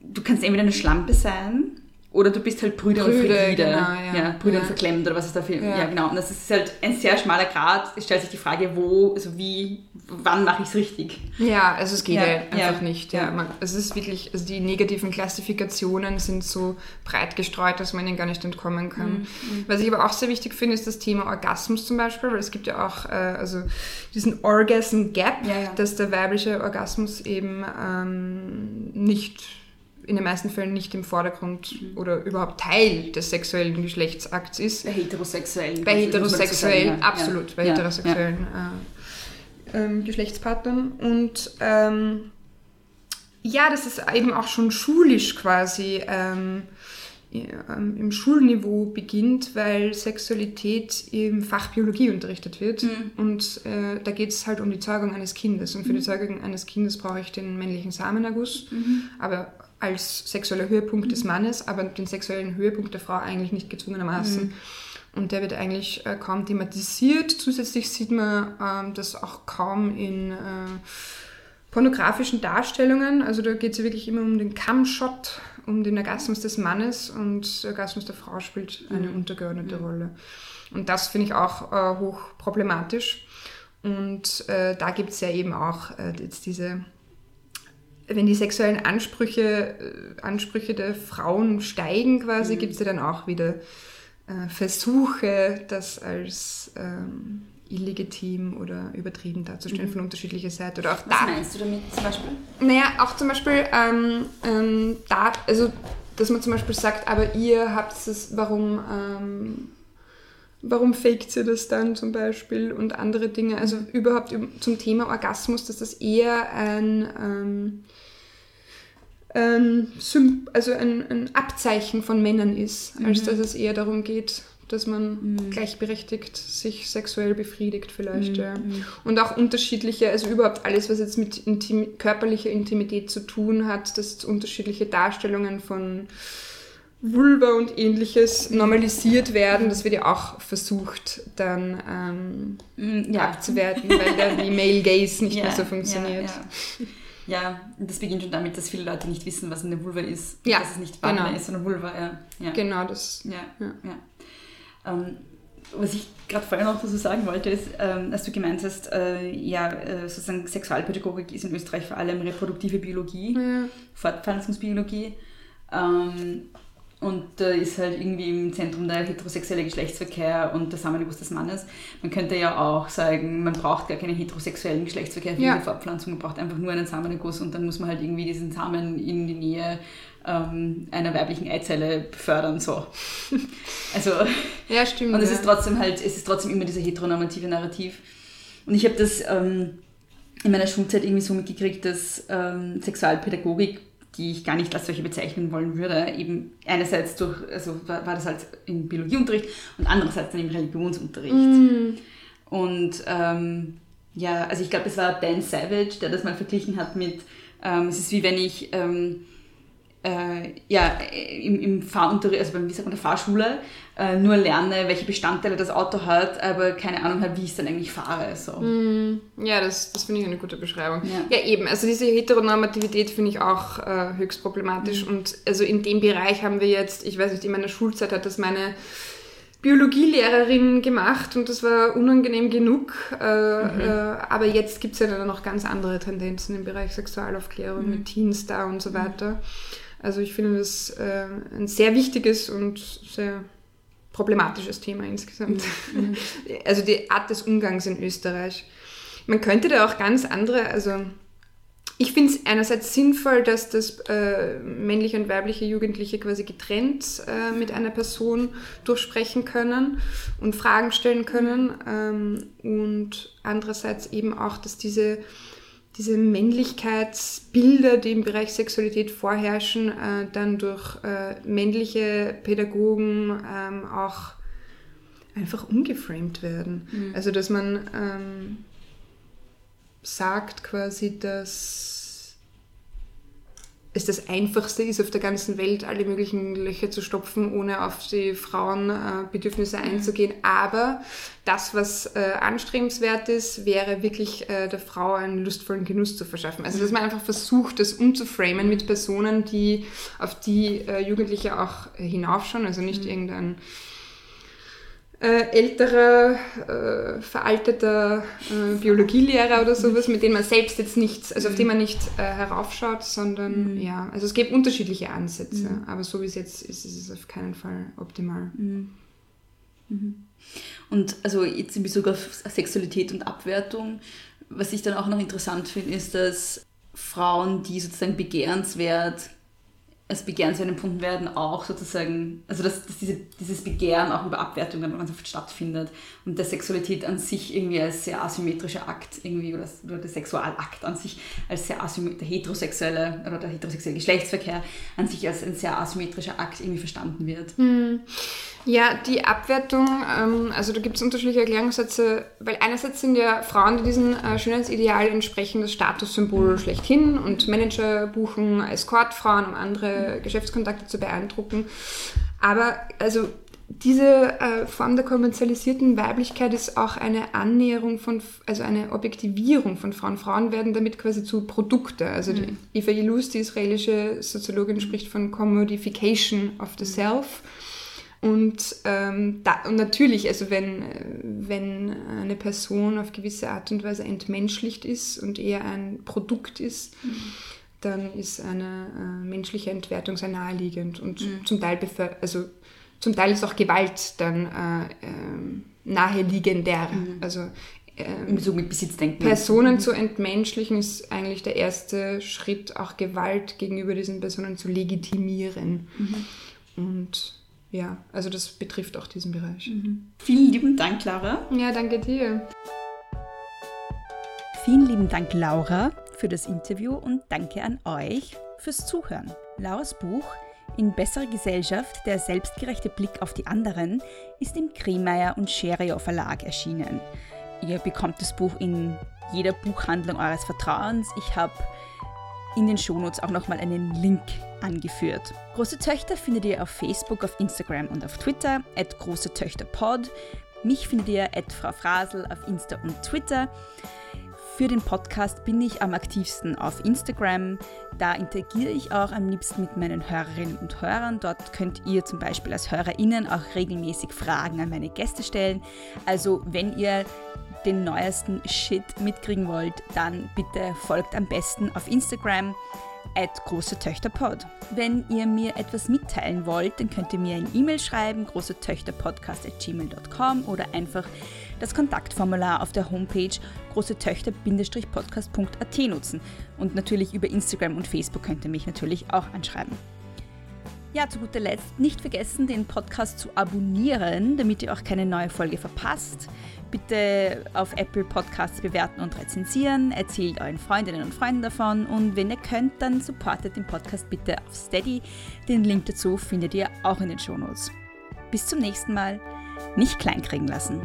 du kannst entweder eine Schlampe sein oder du bist halt Brüder, Brüder und Frigide. Genau, ja. ja. Brüder ja. und verklemmt oder was ist dafür. Ja. ja, genau. Und das ist halt ein sehr schmaler Grad. Es stellt sich die Frage, wo, also wie, wann mache ich es richtig? Ja, also es geht halt einfach nicht. Ja. Man, es ist wirklich, also die negativen Klassifikationen sind so breit gestreut, dass man ihnen gar nicht entkommen kann. Mhm. mhm. Was ich aber auch sehr wichtig finde, ist das Thema Orgasmus zum Beispiel, weil es gibt ja auch äh, also diesen Orgasm Gap, dass der weibliche Orgasmus eben ähm, nicht in den meisten Fällen nicht im Vordergrund mhm. oder überhaupt Teil des sexuellen Geschlechtsakts ist. Bei heterosexuellen. Bei heterosexuellen, absolut, ja. bei heterosexuellen. Äh, ähm, Geschlechtspartnern. Und ähm, ja, das ist eben auch schon schulisch quasi ähm, ähm, im Schulniveau beginnt, weil Sexualität im Fach Biologie unterrichtet wird. Mhm. Und äh, da geht es halt um die Zeugung eines Kindes. Und für mhm. die Zeugung eines Kindes brauche ich den männlichen Samenerguss. Mhm. Aber als sexueller Höhepunkt mhm. des Mannes, aber den sexuellen Höhepunkt der Frau eigentlich nicht gezwungenermaßen. Mhm. Und der wird eigentlich äh, kaum thematisiert. Zusätzlich sieht man ähm, das auch kaum in äh, pornografischen Darstellungen. Also da geht es ja wirklich immer um den Cam-Shot, um den Orgasmus des Mannes und der Orgasmus der Frau spielt eine mhm. untergeordnete mhm. Rolle. Und das finde ich auch äh, hoch problematisch. Und äh, da gibt es ja eben auch äh, jetzt diese wenn die sexuellen Ansprüche, äh, Ansprüche der Frauen steigen quasi, mhm. gibt es ja dann auch wieder äh, Versuche, das als ähm, illegitim oder übertrieben darzustellen mhm. von unterschiedlicher Seite. Oder auch Was da, meinst du damit zum Beispiel? Naja, auch zum Beispiel ähm, ähm, da, also dass man zum Beispiel sagt, aber ihr habt es, warum, ähm, warum faked ihr das dann zum Beispiel und andere Dinge. Also mhm. überhaupt zum Thema Orgasmus, dass das eher ein ähm, ein, also ein, ein, Abzeichen von Männern ist, als mhm. dass es eher darum geht, dass man mhm. gleichberechtigt sich sexuell befriedigt vielleicht. Mhm. Ja. Und auch unterschiedliche, also überhaupt alles, was jetzt mit Intim körperlicher Intimität zu tun hat, dass unterschiedliche Darstellungen von Vulva und ähnliches normalisiert werden. Das wird ja auch versucht dann ähm, mhm, ja. abzuwerten, weil da die Male Gaze nicht ja, mehr so funktioniert. Ja, ja, das beginnt schon damit, dass viele Leute nicht wissen, was eine Vulva ist. Ja, dass es nicht Vagina genau. ist, sondern Vulva. Ja, ja. Genau, das. Ja, ja. ja. Ähm, was ich gerade vorher noch dazu sagen wollte, ist, ähm, dass du gemeint hast, äh, ja, äh, sozusagen Sexualpädagogik ist in Österreich vor allem reproduktive Biologie. Fortpflanzungsbiologie. Ähm, und da ist halt irgendwie im Zentrum der heterosexuelle Geschlechtsverkehr und der Samenerguss des Mannes. Man könnte ja auch sagen, man braucht gar keinen heterosexuellen Geschlechtsverkehr für ja. die Fortpflanzung, man braucht einfach nur einen Samenerguss und dann muss man halt irgendwie diesen Samen in die Nähe ähm, einer weiblichen Eizelle befördern. So. Also, ja, stimmt. Und es ja. ist trotzdem halt, es ist trotzdem immer dieser heteronormative Narrativ. Und ich habe das ähm, in meiner Schulzeit irgendwie so mitgekriegt, dass ähm, Sexualpädagogik die ich gar nicht als solche bezeichnen wollen würde. Eben einerseits durch, also war, war das halt im Biologieunterricht und andererseits dann im Religionsunterricht. Mm. Und ähm, ja, also ich glaube, es war Dan Savage, der das mal verglichen hat mit, ähm, es ist wie wenn ich ähm, äh, ja, im, im Fahrunterricht, also beim, wie sagt man, der Fahrschule, äh, nur lerne, welche Bestandteile das Auto hat, aber keine Ahnung habe, wie ich es dann eigentlich fahre. So. Mm, ja, das, das finde ich eine gute Beschreibung. Ja, ja eben, also diese Heteronormativität finde ich auch äh, höchst problematisch mhm. und also in dem Bereich haben wir jetzt, ich weiß nicht, in meiner Schulzeit hat das meine Biologielehrerin gemacht und das war unangenehm genug. Äh, mhm. äh, aber jetzt gibt es ja dann noch ganz andere Tendenzen im Bereich Sexualaufklärung mhm. mit Teens da und so mhm. weiter. Also ich finde das äh, ein sehr wichtiges und sehr problematisches Thema insgesamt. Mhm. Also die Art des Umgangs in Österreich. Man könnte da auch ganz andere, also ich finde es einerseits sinnvoll, dass das äh, männliche und weibliche Jugendliche quasi getrennt äh, mit einer Person durchsprechen können und Fragen stellen können. Ähm, und andererseits eben auch, dass diese, diese Männlichkeitsbilder, die im Bereich Sexualität vorherrschen, äh, dann durch äh, männliche Pädagogen ähm, auch einfach umgeframed werden. Mhm. Also dass man ähm, sagt quasi, dass es das Einfachste ist, auf der ganzen Welt alle möglichen Löcher zu stopfen, ohne auf die Frauenbedürfnisse mhm. einzugehen. Aber das, was äh, anstrebenswert ist, wäre wirklich äh, der Frau einen lustvollen Genuss zu verschaffen. Also dass man einfach versucht, das umzuframen mit Personen, die auf die äh, Jugendliche auch hinaufschauen, also nicht mhm. irgendein äh, älterer, äh, veralteter äh, Biologielehrer oder sowas, mit dem man selbst jetzt nichts, also auf den man nicht äh, heraufschaut, sondern mhm. ja, also es gibt unterschiedliche Ansätze, mhm. aber so wie es jetzt ist, ist es auf keinen Fall optimal. Mhm. mhm. Und also jetzt in Bezug auf Sexualität und Abwertung, was ich dann auch noch interessant finde, ist, dass Frauen, die sozusagen begehrenswert als begehrenswert empfunden werden, auch sozusagen, also dass, dass diese, dieses Begehren auch über Abwertungen ganz oft stattfindet und der Sexualität an sich irgendwie als sehr asymmetrischer Akt irgendwie oder, oder der Sexualakt an sich als sehr asymmetrisch, der heterosexuelle oder der heterosexuelle Geschlechtsverkehr an sich als ein sehr asymmetrischer Akt irgendwie verstanden wird. Hm. Ja, die Abwertung, ähm, also da gibt es unterschiedliche Erklärungssätze, weil einerseits sind ja Frauen, die diesem äh, Schönheitsideal entsprechen, das Statussymbol schlechthin und Manager buchen Escortfrauen, um andere Geschäftskontakte zu beeindrucken. Aber also diese äh, Form der kommerzialisierten Weiblichkeit ist auch eine Annäherung von, also eine Objektivierung von Frauen. Frauen werden damit quasi zu Produkte. Also mhm. Eva Ilus, die israelische Soziologin, spricht von Commodification of the Self. Und, ähm, da, und natürlich, also wenn, wenn eine Person auf gewisse Art und Weise entmenschlicht ist und eher ein Produkt ist, mhm. Dann ist eine äh, menschliche Entwertung sehr naheliegend und mhm. zum Teil also zum Teil ist auch Gewalt dann äh, äh, naheliegender. Mhm. Also ähm, so mit Besitzdenken. Personen mhm. zu entmenschlichen ist eigentlich der erste Schritt, auch Gewalt gegenüber diesen Personen zu legitimieren. Mhm. Und ja, also das betrifft auch diesen Bereich. Mhm. Vielen lieben Dank, Laura. Ja, danke dir. Vielen lieben Dank, Laura, für das Interview und danke an euch fürs Zuhören. Lauras Buch In bessere Gesellschaft, der selbstgerechte Blick auf die anderen ist im Kremeyer und Scherio Verlag erschienen. Ihr bekommt das Buch in jeder Buchhandlung eures Vertrauens. Ich habe in den Shownotes auch nochmal einen Link angeführt. Große Töchter findet ihr auf Facebook, auf Instagram und auf Twitter, at Pod. Mich findet ihr at Frau Frasel auf Insta und Twitter. Für den Podcast bin ich am aktivsten auf Instagram. Da interagiere ich auch am liebsten mit meinen Hörerinnen und Hörern. Dort könnt ihr zum Beispiel als HörerInnen auch regelmäßig Fragen an meine Gäste stellen. Also wenn ihr den neuesten Shit mitkriegen wollt, dann bitte folgt am besten auf Instagram at große Töchterpod. Wenn ihr mir etwas mitteilen wollt, dann könnt ihr mir ein E-Mail schreiben, große Töchterpodcast at gmail.com oder einfach das Kontaktformular auf der Homepage große Töchter-podcast.at nutzen. Und natürlich über Instagram und Facebook könnt ihr mich natürlich auch anschreiben. Ja, zu guter Letzt nicht vergessen, den Podcast zu abonnieren, damit ihr auch keine neue Folge verpasst. Bitte auf Apple Podcasts bewerten und rezensieren, erzählt euren Freundinnen und Freunden davon und wenn ihr könnt, dann supportet den Podcast bitte auf Steady. Den Link dazu findet ihr auch in den Shownotes. Bis zum nächsten Mal. Nicht kleinkriegen lassen.